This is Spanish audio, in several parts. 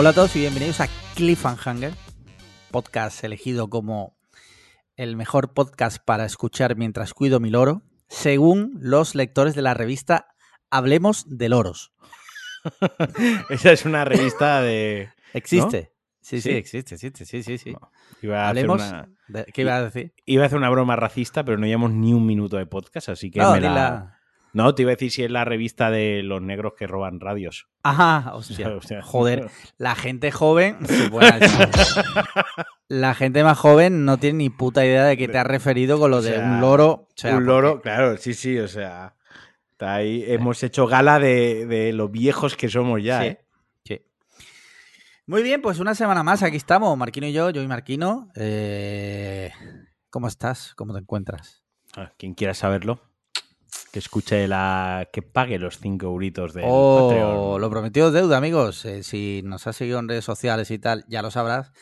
Hola a todos y bienvenidos a Cliffhanger, podcast elegido como el mejor podcast para escuchar mientras cuido mi loro, según los lectores de la revista Hablemos de Loros. Esa es una revista de... ¿Existe? Sí, sí, ¿Sí? existe, existe, sí, sí, sí. No, Iba a hacer Hablemos... una- de- ¿Qué iba a decir? Iba a hacer una broma racista, pero no llevamos ni un minuto de podcast, así que No, me la-. No, te iba a decir si es la revista de los negros que roban radios. Ajá, hostia. Hostia. Joder, la gente joven. sí, la gente más joven no tiene ni puta idea de qué te has referido con lo O de un loro. O sea, un porque- loro, claro, sí, sí, o sea... está ahí, hemos hecho gala de, de lo viejos que somos ya, Sí, ¿eh? sí. Muy bien, pues una semana más, aquí estamos, Marquino y yo, yo y Marquino. Eh, ¿Cómo estás? ¿Cómo te encuentras? Ah, Quien quiera saberlo, que escuche la... que pague los 5 euritos del oh, Patreon. lo prometido es deuda, amigos. Eh, si nos has seguido en redes sociales y tal, ya lo sabrás.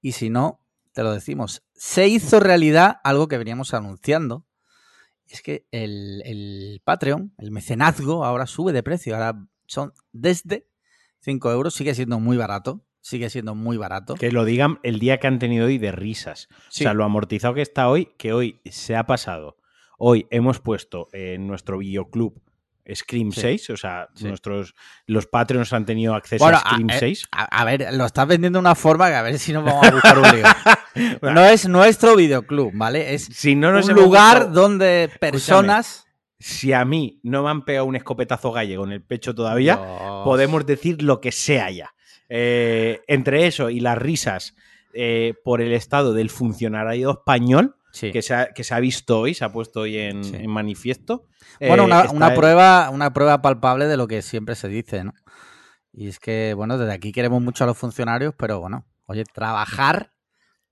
Y si no, te lo decimos. Se hizo realidad algo que veníamos anunciando. Es que el, el Patreon, el mecenazgo, ahora sube de precio. Ahora son desde 5 euros. Sigue siendo muy barato. Sigue siendo muy barato. Que lo digan el día que han tenido hoy de risas. Sí. O sea, lo amortizado que está hoy, que hoy se ha pasado. Hoy hemos puesto en nuestro videoclub Scream Sí. 6, o sea, Sí. nuestros los Patreons han tenido acceso Bueno, a Scream a, eh, 6. a- a ver, lo estás vendiendo de una forma que a ver si nos vamos a buscar un lío. No es nuestro videoclub, ¿vale? Es Si no nos un lugar donde personas... si a mí no me han pegado un escopetazo gallego en el pecho todavía, Dios. podemos decir lo que sea ya. Eh, entre eso y las risas eh, por el estado del funcionario español, Sí. que, se ha, que se ha visto hoy, se ha puesto hoy en, Sí. en manifiesto. Bueno, eh, una, está una prueba, una prueba palpable de lo que siempre se dice, ¿no? Y es que, bueno, desde aquí queremos mucho a los funcionarios, pero bueno, oye, trabajar...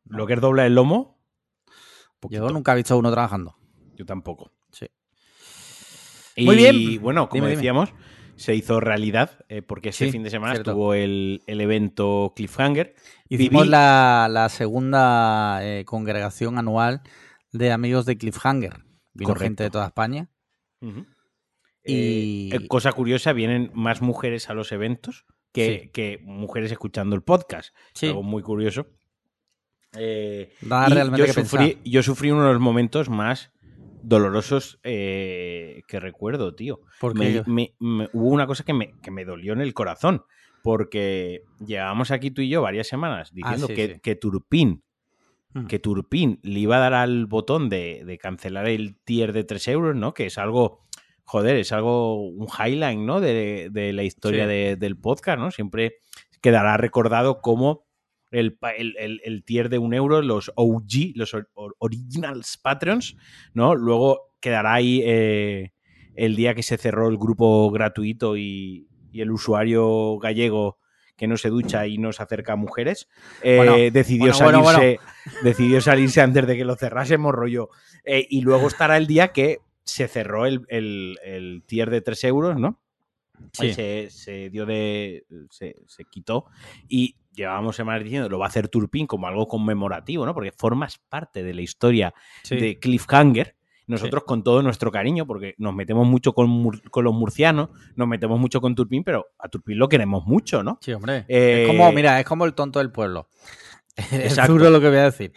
Lo que es dobla el lomo, Yo nunca he visto a uno trabajando. yo tampoco. Sí. Y Muy bien. bueno, como Dime, dime. decíamos, se hizo realidad eh, porque este Sí, fin de semana cierto. estuvo el, el evento Cliffhanger. Hicimos Viví- la, la segunda eh, congregación anual de amigos de Cliffhanger. Vino Correcto. gente de toda España. Y- Eh, eh, cosa curiosa, vienen más mujeres a los eventos que, Sí. que mujeres escuchando el podcast. Sí. Algo muy curioso. Eh, Da realmente yo, que sufrí, yo sufrí uno de los momentos más dolorosos eh, que recuerdo, tío. Porque Me- me- me- hubo una cosa que me, que me dolió en el corazón. Porque llevábamos aquí tú y yo varias semanas diciendo Ah, sí, que, sí. que Turpin Mm. que Turpin le iba a dar al botón de, de cancelar el tier de 3 euros, ¿no? Que es algo, joder, es algo, un highline, ¿no? De, de la historia Sí. de- del podcast, ¿no? Siempre quedará recordado como el, pa- el, el- el tier de un euro, los OG, los or- or- Originals Patreons, ¿no? Luego quedará ahí eh, el día que se cerró el grupo gratuito y, y el usuario gallego que no se ducha y no se acerca a mujeres, eh, Bueno, decidió, bueno, bueno, salirse, decidió salirse antes de que lo cerrásemos, rollo. Eh, y luego estará el día que se cerró el, el- el tier de 3 euros, ¿no? Sí. Se, se dio de. Se, se quitó. Y llevábamos semanas diciendo lo va a hacer Turpin como algo conmemorativo, ¿no? Porque formas parte de la historia Sí. de Cliffhanger. Nosotros con todo nuestro cariño, porque nos metemos mucho con, mur- con los murcianos, nos metemos mucho con Turpin, pero a Turpin lo queremos mucho, ¿no? Sí, hombre. Eh, Es como, mira, es como el tonto del pueblo. es duro lo que voy a decir.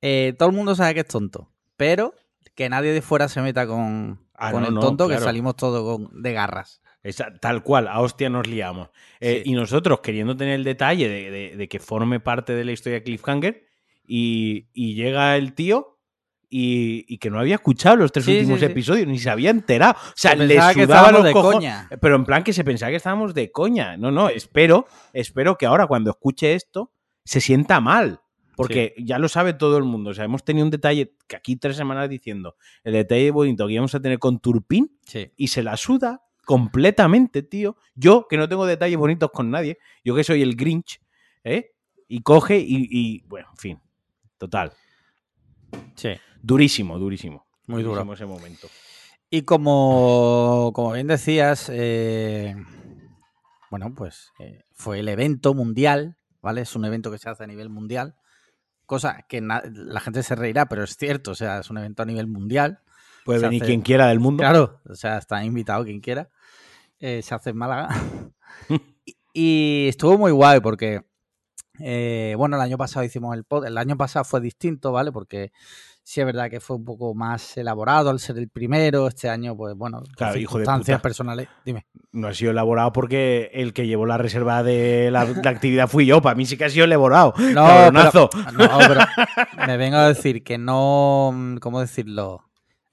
Eh, todo el mundo sabe que es tonto, pero que nadie de fuera se meta con, Ah, con no, el no, tonto, que salimos todos de garras. Esa- tal cual, a hostia nos liamos. Eh, Sí. Y nosotros queriendo tener el detalle de, de- de que forme parte de la historia de Cliffhanger y, y llega el tío y, y que no había escuchado los tres Sí, últimos sí, sí. episodios, ni se había enterado. O sea, Se le sudaba los de coña. Pero en plan que se pensaba que estábamos de coña. No, no, espero, espero que ahora cuando escuche esto se sienta mal. Porque ya lo sabe todo el mundo. O sea, hemos tenido un detalle que aquí tres semanas diciendo, el detalle bonito que íbamos a tener con Turpin Sí. y se la suda completamente, tío. Yo, que no tengo detalles bonitos con nadie, yo que soy el Grinch, ¿eh? Y coge y, y, bueno, en fin, total. Sí. Durísimo, durísimo. Muy duro. Durísimo ese momento. Y como, como bien decías, eh, bueno, pues eh, fue el evento mundial, ¿vale? Es un evento que se hace a nivel mundial, cosa que la gente se reirá, pero es cierto, o sea, es un evento a nivel mundial. Puede Se venir hace- quien quiera del mundo. Claro, o sea, está invitado quien quiera. Eh, se hace en Málaga. y, Y estuvo muy guay porque, eh, bueno, el año pasado hicimos el pod, el año pasado fue distinto, ¿vale? Porque sí es verdad que fue un poco más elaborado al ser el primero. Este año, pues bueno, Claro, hijo circunstancias personales. Dime. No ha sido elaborado porque el que llevó la reserva de la, la actividad fui yo. Para mí sí que ha sido elaborado. No, Cabronazo. pero, no, pero me vengo a decir que no, ¿cómo decirlo?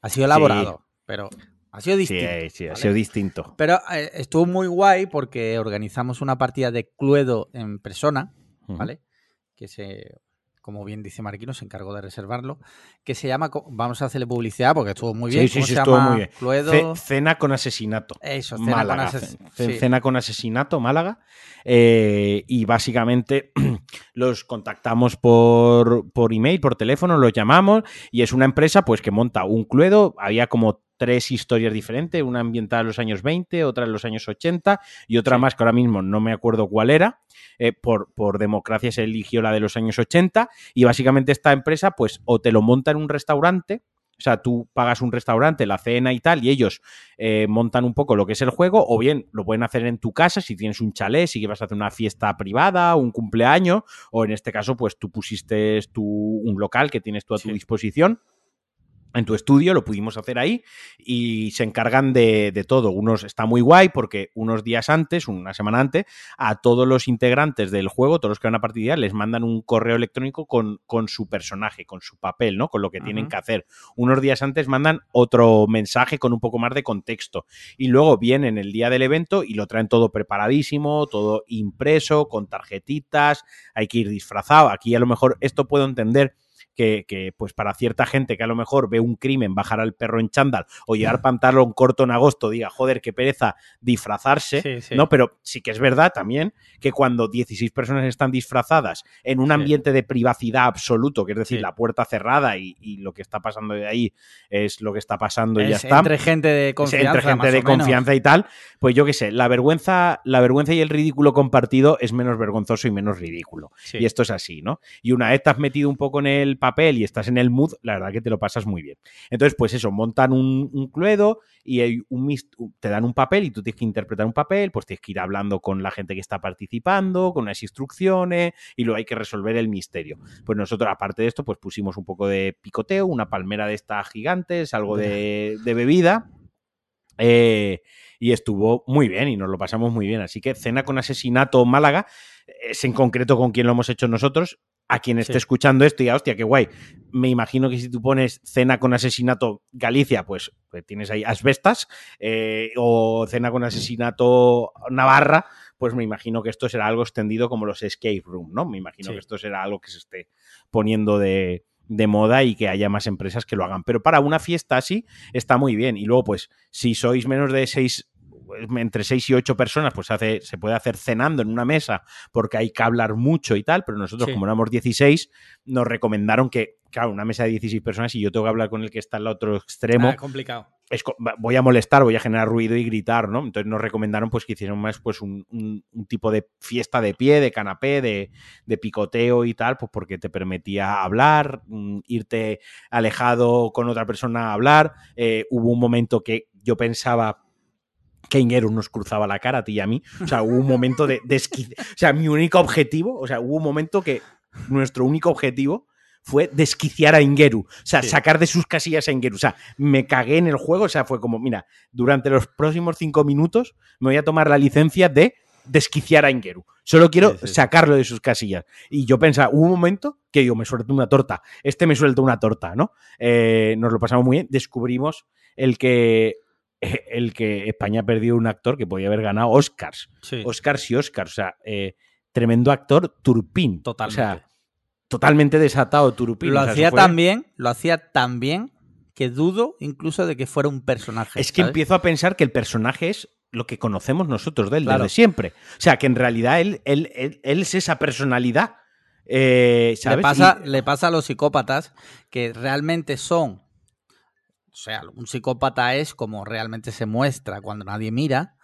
Ha sido elaborado, pero ha sido Sí, distinto. eh, sí, ha ¿vale? sido distinto. Pero eh, estuvo muy guay porque organizamos una partida de Cluedo en persona. ¿vale? Que se, como bien dice Marquino, se encargó de reservarlo. Que se llama, vamos a hacerle publicidad porque estuvo muy bien. Sí, sí, ¿Cómo sí, se estuvo llama? muy bien. Cluedo. Cena con asesinato. Eso, cena Málaga. con ases- Ce- sí. Cena con asesinato, Málaga. Eh, y básicamente los contactamos por, por email, por teléfono, los llamamos y es una empresa pues que monta un cluedo. Había como tres historias diferentes, una ambientada en los años 20, otra en los años 80 y otra Sí. más que ahora mismo no me acuerdo cuál era. Eh, por, por democracia se eligió la de los años 80 y básicamente esta empresa pues o te lo monta en un restaurante o sea, tú pagas un restaurante, la cena y tal, y ellos eh, montan un poco lo que es el juego, o bien lo pueden hacer en tu casa si tienes un chalet, si vas a hacer una fiesta privada, un cumpleaños, o en este caso, pues tú pusiste tu, un local que tienes tú a tu Sí. disposición. En tu estudio lo pudimos hacer ahí y se encargan de, de todo. Unos está muy guay porque unos días antes, una semana antes, a todos los integrantes del juego, todos los que van a participar, les mandan un correo electrónico con, con su personaje, con su papel, ¿no? Con lo que tienen que hacer. Unos días antes mandan otro mensaje con un poco más de contexto. Y luego vienen el día del evento y lo traen todo preparadísimo, todo impreso, con tarjetitas, hay que ir disfrazado. Aquí a lo mejor esto puedo entender. Que, que, pues para cierta gente que a lo mejor ve un crimen bajar al perro en chándal o llevar pantalón corto en agosto diga, joder, qué pereza disfrazarse, Sí, sí. ¿no? Pero sí que es verdad también que cuando 16 personas están disfrazadas en un Sí. ambiente de privacidad absoluto, que es decir, la puerta cerrada y, y lo que está pasando de ahí es lo que está pasando y ya Es está. entre gente de confianza. entre gente más de o menos. confianza y tal, pues yo qué sé, la vergüenza, la vergüenza y el ridículo compartido es menos vergonzoso y menos ridículo. Y esto es así, ¿no? Y una vez te has metido un poco en el papel y estás en el mood, la verdad que te lo pasas muy bien. Entonces, pues eso, montan un, un cluedo y hay un te dan un papel y tú tienes que interpretar un papel, pues tienes que ir hablando con la gente que está participando, con unas instrucciones y luego hay que resolver el misterio. Pues nosotros, aparte de esto, pues pusimos un poco de picoteo, una palmera de estas gigantes, algo de, de bebida. eh, y estuvo muy bien y nos lo pasamos muy bien. Así que Cena con Asesinato Málaga es en concreto con quien lo hemos hecho nosotros. A quien esté Sí. escuchando esto, y hostia, qué guay. Me imagino que si tú pones Cena con Asesinato Galicia, pues, pues tienes ahí asbestas, eh, o Cena con Asesinato Navarra, pues me imagino que esto será algo extendido como los escape room, ¿no? Me imagino Sí. que esto será algo que se esté poniendo de, de moda y que haya más empresas que lo hagan. Pero para una fiesta así está muy bien. Y luego, pues, si sois menos de seis, entre seis y ocho personas, pues hace, se puede hacer cenando en una mesa porque hay que hablar mucho y tal, pero nosotros, Sí. como éramos 16, nos recomendaron que, claro, una mesa de 16 personas y yo tengo que hablar con el que está al otro extremo, Ah, complicado. es voy a molestar, voy a generar ruido y gritar, ¿no? Entonces nos recomendaron pues que hicieran más pues un, un- un tipo de fiesta de pie, de canapé, de, de picoteo y tal, pues porque te permitía hablar, mm, irte alejado con otra persona a hablar. Eh, hubo un momento que yo pensaba que Ingeru nos cruzaba la cara a ti y a mí. O sea, hubo un momento de, de esqui- O sea, mi único objetivo, o sea, hubo un momento que nuestro único objetivo fue desquiciar a Ingeru. O sea, Sí. sacar de sus casillas a Ingeru. O sea, me cagué en el juego. O sea, fue como, mira, durante los próximos cinco minutos me voy a tomar la licencia de desquiciar a Ingeru. Solo quiero Sí, sí, sí. sacarlo de sus casillas. Y yo pensaba, hubo un momento que digo, me suelto una torta. Este me suelta una torta, ¿no? Eh, nos lo pasamos muy bien. Descubrimos el que, el que España perdió un actor que podía haber ganado Oscars. Sí, Oscars y Oscars. O sea, eh, tremendo actor, Turpín. totalmente. O sea, totalmente desatado Turpín. lo O sea, hacía fue- tan bien, lo hacía tan bien que dudo incluso de que fuera un personaje. Es que ¿sabes? empiezo a pensar que el personaje es lo que conocemos nosotros de él Claro. desde siempre. O sea, que en realidad él, él, él- él es esa personalidad. eh, ¿sabes? Le pasa, Y- le pasa a los psicópatas que realmente son. O sea, un psicópata es como realmente se muestra cuando nadie mira.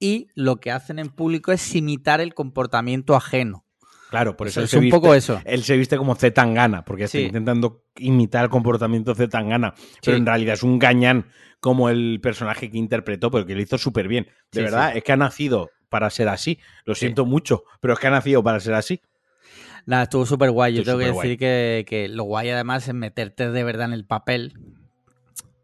Y lo que hacen en público es imitar el comportamiento ajeno. claro, por eso, es un viste- poco eso. Él se viste como Z Tangana, porque está Sí. intentando imitar el comportamiento de Z Tangana. Pero Sí. en realidad es un gañán como el personaje que interpretó, pero que lo hizo súper bien. De Sí, verdad, sí. es que ha nacido para ser así. Lo siento mucho, pero es que ha nacido para ser así. Nada, estuvo súper guay. Yo Estuvo tengo que decir que, que lo guay además es meterte de verdad en el papel,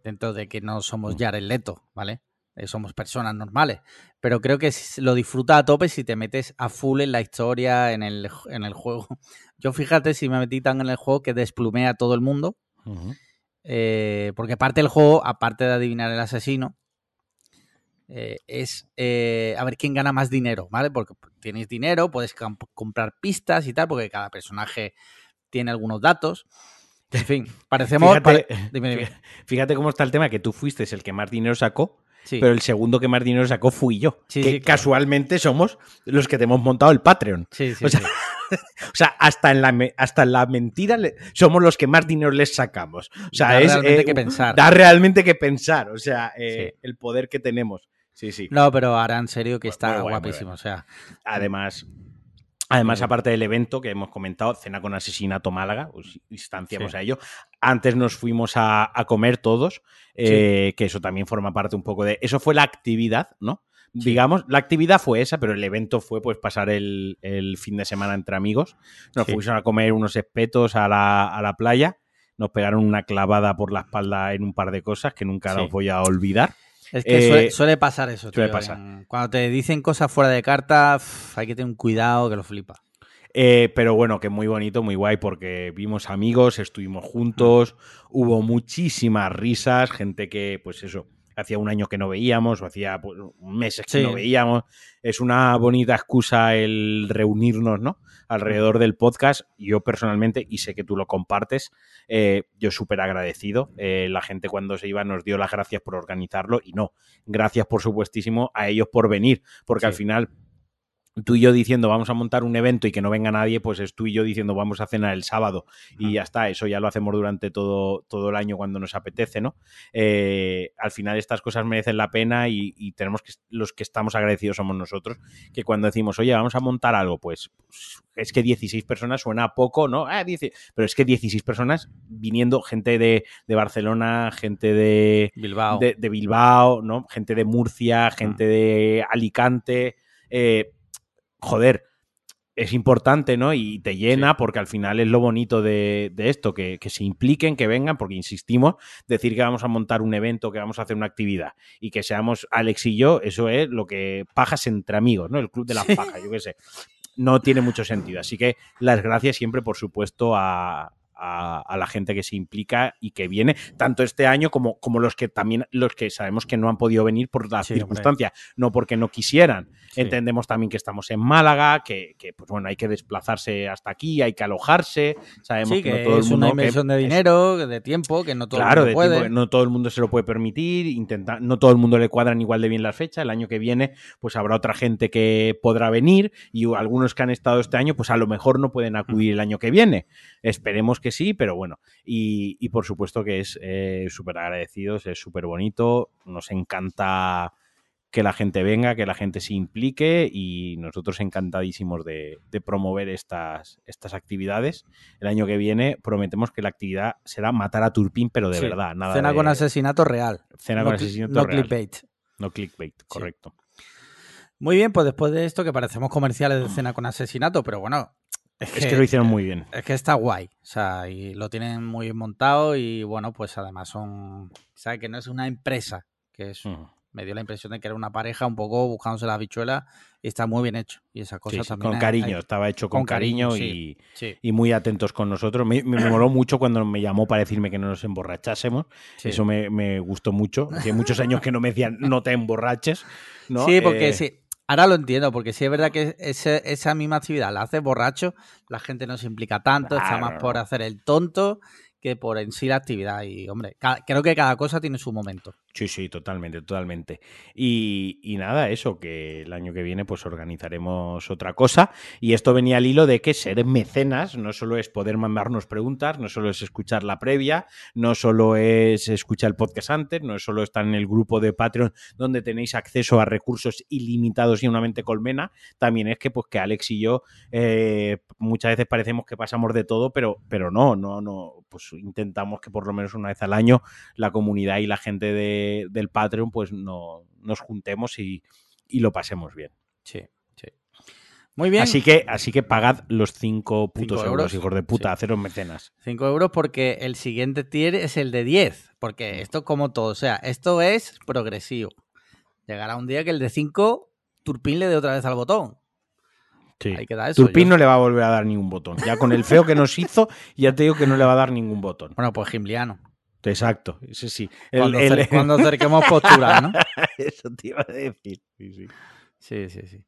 dentro de que no somos Jared Leto, ¿vale? Eh, somos personas normales. Pero creo que lo disfrutas a tope si te metes a full en la historia, en el, en el juego. Yo fíjate si me metí tan en el juego que desplumé a todo el mundo. eh, porque parte del juego, aparte de adivinar el asesino, eh, es eh, a ver quién gana más dinero, ¿vale? Porque tienes dinero, puedes comprar pistas y tal, porque cada personaje tiene algunos datos. En fin, parecemos... Fíjate, pare- dime, dime. fíjate cómo está el tema, que tú fuiste el que más dinero sacó, Sí. pero el segundo que más dinero sacó fui yo. Sí, que sí, claro. casualmente somos los que te hemos montado el Patreon. Sí, sí, o sea. O sea, hasta en la, hasta en la mentira le- somos los que más dinero les sacamos. O sea, Da es, realmente eh, que pensar. Da realmente que pensar. O sea, eh, el poder que tenemos. Sí, sí. No, pero ahora en serio que Muy- está guapísimo. O sea, Además, además aparte del evento que hemos comentado, Cena con Asesinato Málaga, pues, instanciamos Sí. a ello. Antes nos fuimos a, a comer todos, eh, que eso también forma parte un poco de... Eso fue la actividad, ¿no? Sí. Digamos, la actividad fue esa, pero el evento fue pues pasar el, el fin de semana entre amigos. Nos fuimos a comer unos espetos a la, a la playa. Nos pegaron una clavada por la espalda en un par de cosas que nunca los voy a olvidar. Es que Eh, suele, suele pasar eso. suele tío, pasar. en- Cuando te dicen cosas fuera de carta, hay que tener un cuidado que lo flipa. Eh, pero bueno, que muy bonito, muy guay, porque vimos amigos, estuvimos juntos, hubo muchísimas risas, gente que, pues eso, hacía un año que no veíamos, o hacía pues, meses que Sí. no veíamos. Es una bonita excusa el reunirnos, ¿no? Alrededor del podcast. Yo personalmente, y sé que tú lo compartes, eh, yo súper agradecido. Eh, la gente cuando se iba nos dio las gracias por organizarlo y no, gracias por supuestísimo a ellos por venir, porque Sí. al final tú y yo diciendo vamos a montar un evento y que no venga nadie, pues es tú y yo diciendo vamos a cenar el sábado y ya está, eso ya lo hacemos durante todo, todo el año cuando nos apetece, ¿no? Eh, al final estas cosas merecen la pena y, y tenemos que, los que estamos agradecidos somos nosotros, que cuando decimos, oye, vamos a montar algo, pues, pues, es que 16 personas suena a poco, ¿no? Ah, 10, pero es que 16 personas viniendo, gente de, de Barcelona, gente de, Bilbao. de, de Bilbao, ¿no? Gente de Murcia, gente de Alicante. eh, joder, es importante, ¿no? Y te llena porque al final es lo bonito de, de esto, que, que se impliquen, que vengan, porque insistimos, decir que vamos a montar un evento, que vamos a hacer una actividad y que seamos Alex y yo, eso es lo que pajas entre amigos, ¿no? El club de las Sí. pajas, yo qué sé. No tiene mucho sentido. Así que las gracias siempre, por supuesto, a, a- a la gente que se implica y que viene, tanto este año como, como los que también, los que sabemos que no han podido venir por las Sí, hombre. circunstancias, no porque no quisieran. Sí. Entendemos también que estamos en Málaga, que, que, pues bueno, hay que desplazarse hasta aquí, hay que alojarse. Sabemos Sí, que, que no todo el es mundo. una que- inversión de es- dinero, de tiempo, que no todo Claro, el mundo puede. tiempo que no todo el mundo se lo puede permitir, intenta, no todo el mundo le cuadran igual de bien las fechas. El año que viene, pues habrá otra gente que podrá venir y algunos que han estado este año, pues a lo mejor no pueden acudir el año que viene. Esperemos que sí, pero bueno. Y, y por supuesto que es eh, súper agradecidos, es súper bonito, nos encanta que la gente venga, que la gente se implique y nosotros encantadísimos de, de promover estas, estas actividades. El año que viene prometemos que la actividad será matar a Turpin, pero de Sí. verdad. Nada Cena de- con asesinato real. Cena no con asesinato No real. clickbait. No clickbait, correcto. Muy bien, pues después de esto, que parecemos comerciales de cena con asesinato, pero bueno. Es Es que lo hicieron muy bien. Es que está guay. O sea, y lo tienen muy bien montado y bueno, pues además son. ¿Sabes? Que no es una empresa, que es. Ujú. Me dio la impresión de que era una pareja un poco buscándose la habichuela y está muy bien hecho. Y esa cosa Sí, sí, también. con hay- cariño, hay- estaba hecho con, con cariño, y, Sí, y muy atentos con nosotros. Me, me, moló mucho cuando me llamó para decirme que no nos emborrachásemos. Eso me, me gustó mucho. Hace muchos años que no me decían no te emborraches. ¿no? Sí, porque Eh, sí. Ahora lo entiendo, porque sí es verdad que ese- esa misma actividad la haces borracho, la gente no se implica tanto, está más por hacer el tonto que por en sí la actividad. Y, hombre, creo que cada cosa tiene su momento. Sí, sí, totalmente, totalmente. Y, y nada, eso, que el año que viene pues organizaremos otra cosa. Y esto venía al hilo de que ser mecenas no solo es poder mandarnos preguntas, no solo es escuchar la previa, no solo es escuchar el podcast antes, no solo estar en el grupo de Patreon donde tenéis acceso a recursos ilimitados y una mente colmena, también es que pues que Alex y yo eh, muchas veces parecemos que pasamos de todo, pero, pero no, no, no, pues intentamos que por lo menos una vez al año la comunidad y la gente de- del Patreon pues no, nos juntemos y, y lo pasemos bien. Sí, sí. Muy bien. Así que, así que pagad los 5 putos Cinco euros, euros. hijos de puta, Sí. haceros mecenas. 5 euros porque el siguiente tier es el de 10. Porque esto como todo, o sea, esto es progresivo. Llegará un día que el de 5, Turpin le dé otra vez al botón. Sí. Ahí queda eso. Turpin Yo- no le va a volver a dar ningún botón. Ya con el feo que nos hizo, ya te digo que no le va a dar ningún botón. Bueno, pues Gimliano. Exacto, sí. El- Cuando, el- cer- cuando acerquemos postura, ¿no? Eso te iba a decir. Sí, sí. Sí, sí, sí.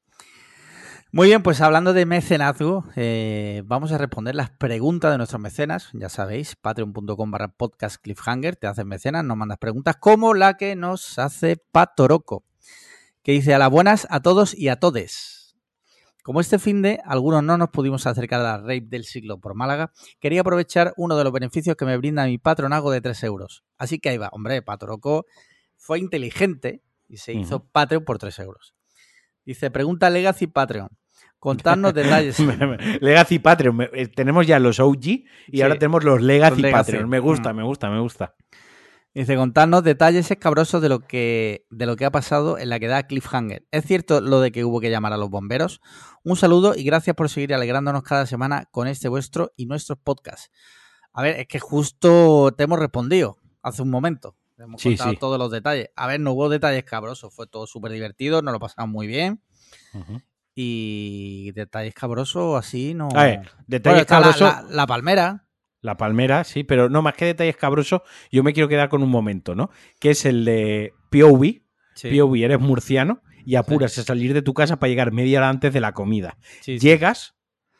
Muy bien, pues hablando de mecenazgo, eh, vamos a responder las preguntas de nuestros mecenas. Ya sabéis, patreon.com barra podcast cliffhanger, te haces mecenas, nos mandas preguntas como la que nos hace Patoroco, que dice a las buenas a todos y a todes. Como este fin de algunos no nos pudimos acercar a la rape del siglo por Málaga, quería aprovechar uno de los beneficios que me brinda mi patronazgo de 3 euros. Así que ahí va, hombre, Patoroco fue inteligente y se hizo. Patreon por 3 euros. Dice, pregunta Legacy Patreon. Contadnos detalles. Legacy Patreon. eh, tenemos ya los OG y Sí. ahora tenemos los Legacy, Los Legacy. Patreon. Me gusta, Mm. me gusta, me gusta. Dice, contarnos detalles escabrosos de lo que de lo que ha pasado en la que da Cliffhanger. ¿Es cierto lo de que hubo que llamar a los bomberos? Un saludo y gracias por seguir alegrándonos cada semana con este vuestro y nuestros podcasts. A ver, es que justo te hemos respondido hace un momento. Te Hemos Sí, contado sí. todos los detalles. A ver, no hubo detalles cabrosos, fue todo súper divertido, nos lo pasamos muy bien. Y detalles cabrosos así no. A ver, Bueno, detalles la- la- la palmera. La palmera, sí, pero no más que detalles cabrosos, yo me quiero quedar con un momento, ¿no? Que es el de POV. Sí, POV, eres murciano y apuras a salir de tu casa para llegar media hora antes de la comida. sí. Llegas,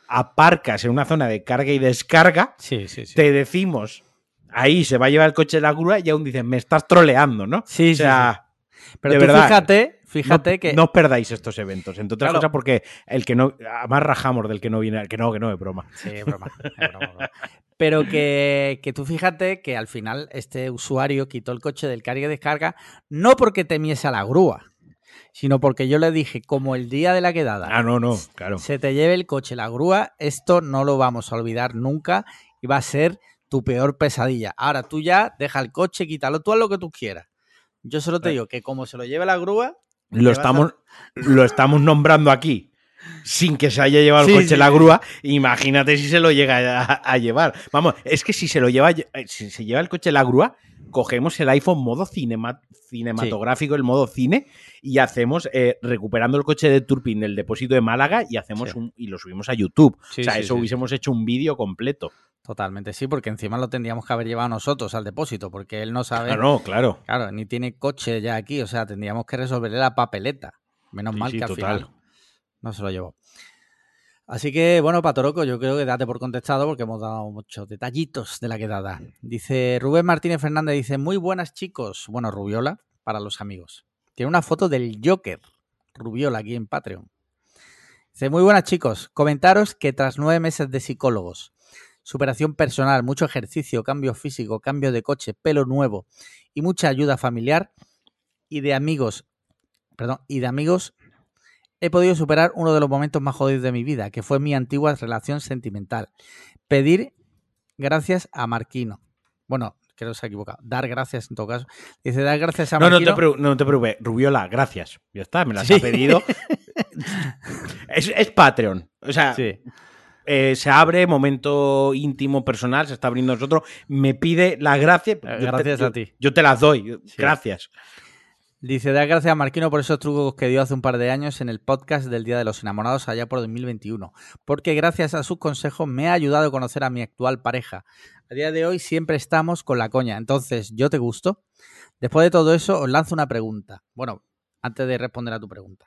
aparcas en una zona de carga y descarga, Sí, sí, sí. te decimos, ahí se va a llevar el coche de la grúa y aún dices, me estás troleando, ¿no? Sí, o sea, Pero de tú verdad, fíjate, fíjate no, que. no os perdáis estos eventos. Entre otras Claro. cosas, porque el que no. Además, rajamos del que no viene. Que no, que no, es broma. Sí, es broma, es broma, es broma. Pero que, que tú fíjate que al final este usuario quitó el coche del carga y descarga no porque temiese a la grúa, sino porque yo le dije, como el día de la quedada, Ah, no, no, claro. se te lleve el coche la grúa, esto no lo vamos a olvidar nunca y va a ser tu peor pesadilla. Ahora tú ya deja el coche, quítalo, tú haz lo que tú quieras. Yo solo te digo que como se lo lleve la grúa, Lo a- estamos, lo estamos nombrando aquí. Sin que se haya llevado Sí, el coche sí, la grúa, imagínate si se lo llega a, a llevar. Vamos, es que si se lo lleva, eh, si se lleva el coche la grúa, cogemos el iPhone modo cinema- cinematográfico, el modo cine, y hacemos, eh, recuperando el coche de Turpin del depósito de Málaga, y hacemos un, y lo subimos a YouTube. O sea, eso hubiésemos hecho un vídeo completo. totalmente sí, porque encima lo tendríamos que haber llevado nosotros al depósito, porque él no sabe Claro, no, claro. Claro, ni tiene coche ya aquí, o sea, tendríamos que resolverle la papeleta. Menos mal que al total. final no se lo llevó. Así que, bueno, Patoroco, yo creo que date por contestado porque hemos dado muchos detallitos de la quedada. Dice Rubén Martínez Fernández, dice, muy buenas chicos. Bueno, Rubiola, para los amigos. Tiene una foto del Joker, Rubiola, aquí en Patreon. Dice, muy buenas chicos, comentaros que tras nueve meses de psicólogos, superación personal, mucho ejercicio, cambio físico, cambio de coche, pelo nuevo y mucha ayuda familiar y de amigos, perdón, y de amigos, he podido superar uno de los momentos más jodidos de mi vida, que fue mi antigua relación sentimental. Pedir gracias a Marquino. Bueno, creo que se ha equivocado. Dar gracias en todo caso. Dice, dar gracias a No, no Marquino. te, preu- no te preocupes. Rubiola, gracias. Ya está, me las Sí. ha pedido. es, es Patreon. O sea, Sí. eh, se abre, momento íntimo, personal, se está abriendo nosotros. Me pide la gracia. yo te- gracias yo- a ti. Yo te las doy. Sí. Gracias. Dice, dar gracias a Marquino por esos trucos que dio hace un par de años en el podcast del Día de los Enamorados allá por 2021, porque gracias a sus consejos me ha ayudado a conocer a mi actual pareja. A día de hoy siempre estamos con la coña, entonces, ¿yo te gusto? Después de todo eso, os lanzo una pregunta. Bueno, antes de responder a tu pregunta.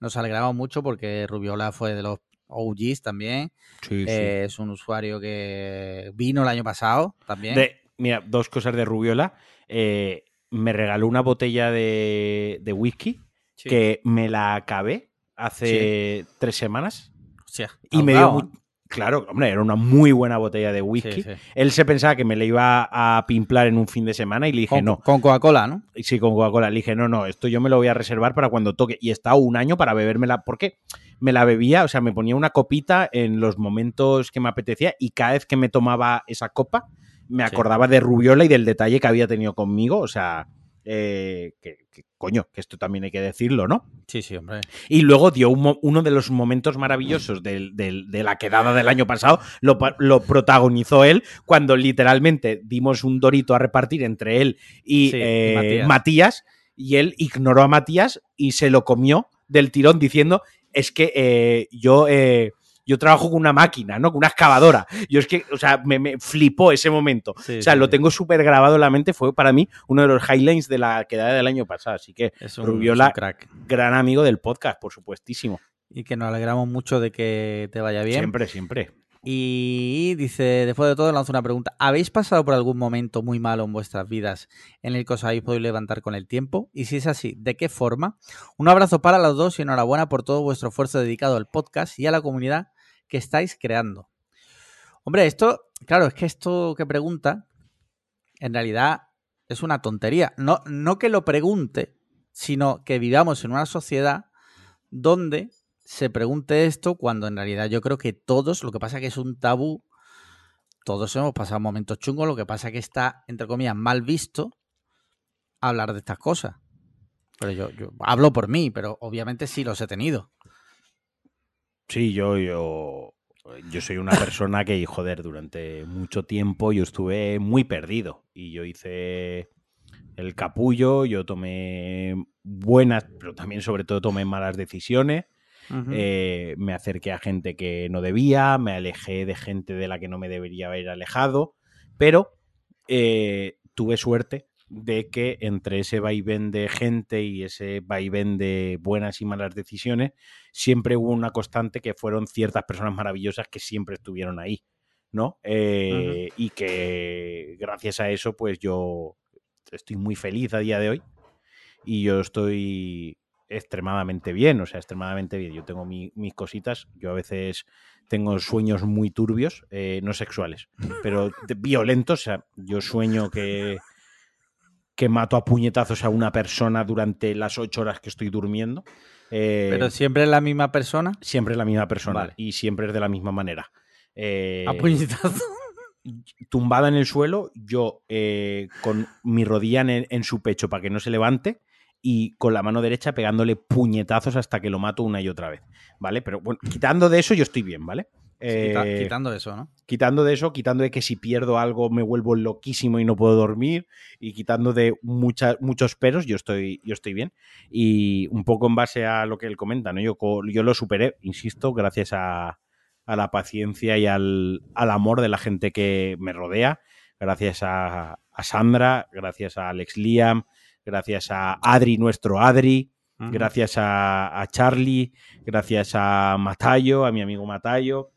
Nos alegramos mucho porque Rubiola fue de los OGs también. Sí, Eh, es un usuario que vino el año pasado también. De- mira, dos cosas de Rubiola. Eh, me regaló una botella de, de whisky Sí. que me la acabé hace tres semanas. Hostia, Y me dio ahogado, mu- Claro, hombre, era una muy buena botella de whisky. Sí. Él se pensaba que me la iba a pimplar en un fin de semana y le dije Con, no. con Coca-Cola, ¿no? Sí, con Coca-Cola. Le dije, no, no, esto yo me lo voy a reservar para cuando toque. Y he estado un año para bebérmela. porque Me la bebía, o sea, me ponía una copita en los momentos que me apetecía y cada vez que me tomaba esa copa, me Sí. acordaba de Rubiola y del detalle que había tenido conmigo. O sea, eh, que, que coño, que esto también hay que decirlo, ¿no? Sí, sí, hombre. Y luego dio uno de los momentos maravillosos de la quedada del año pasado, lo, protagonizó él cuando literalmente dimos un dorito a repartir entre él y, eh, Matías. y él ignoró a Matías y se lo comió del tirón diciendo, es que eh, yo... Eh, yo trabajo con una máquina, ¿no? Con una excavadora. Yo es que, o sea, me, flipó ese momento. o sea, lo tengo súper grabado en la mente. Fue para mí uno de los highlights de la quedada del año pasado. Así que es un, Rubiola, crack. gran amigo del podcast, por supuestísimo. Y que nos alegramos mucho de que te vaya bien. Siempre, siempre. Y dice, después de todo, lanzo una pregunta. ¿Habéis pasado por algún momento muy malo en vuestras vidas en el que os habéis podido levantar con el tiempo? Y si es así, ¿de qué forma? Un abrazo para los dos y enhorabuena por todo vuestro esfuerzo dedicado al podcast y a la comunidad que estáis creando. Hombre, esto, claro, es que esto que pregunta, en realidad es una tontería. No, no que lo pregunte, sino que vivamos en una sociedad donde se pregunte esto cuando en realidad yo creo que todos, lo que pasa es que es un tabú, todos hemos pasado momentos chungos, lo que pasa que está, entre comillas, mal visto hablar de estas cosas. Pero yo, yo hablo por mí, pero obviamente sí los he tenido. Sí, yo, yo, yo soy una persona que, joder, durante mucho tiempo yo estuve muy perdido y yo hice el capullo, yo tomé buenas, pero también sobre todo tomé malas decisiones. Eh, me acerqué a gente que no debía, me alejé de gente de la que no me debería haber alejado, pero eh, tuve suerte de que entre ese vaivén de gente y ese vaivén de buenas y malas decisiones, siempre hubo una constante que fueron ciertas personas maravillosas que siempre estuvieron ahí, ¿no? Eh, y que gracias a eso, pues yo estoy muy feliz a día de hoy y yo estoy extremadamente bien, o sea, extremadamente bien. Yo tengo mis cositas, yo a veces tengo sueños muy turbios, eh, no sexuales, pero violentos, o sea, yo sueño que que mato a puñetazos a una persona durante las ocho horas que estoy durmiendo. Eh, ¿Pero siempre es la misma persona? Siempre es la misma persona y siempre es de la misma manera. Eh, ¿A puñetazo? Tumbada en el suelo, yo eh, con mi rodilla en, su pecho para que no se levante y con la mano derecha pegándole puñetazos hasta que lo mato una y otra vez, ¿vale? Pero bueno, quitando de eso yo estoy bien, ¿vale? Eh, quitando eso, ¿no? Quitando de eso, quitando de que si pierdo algo me vuelvo loquísimo y no puedo dormir, y quitando de muchos peros, yo estoy, yo estoy bien. Y un poco en base a lo que él comenta, ¿no? Yo, yo lo superé, insisto, gracias a, la paciencia y al, amor de la gente que me rodea, gracias a, Sandra, gracias a Alex Liam, gracias a Adri, nuestro Adri, gracias a, a, Charlie, gracias a Matayo, a mi amigo Matayo,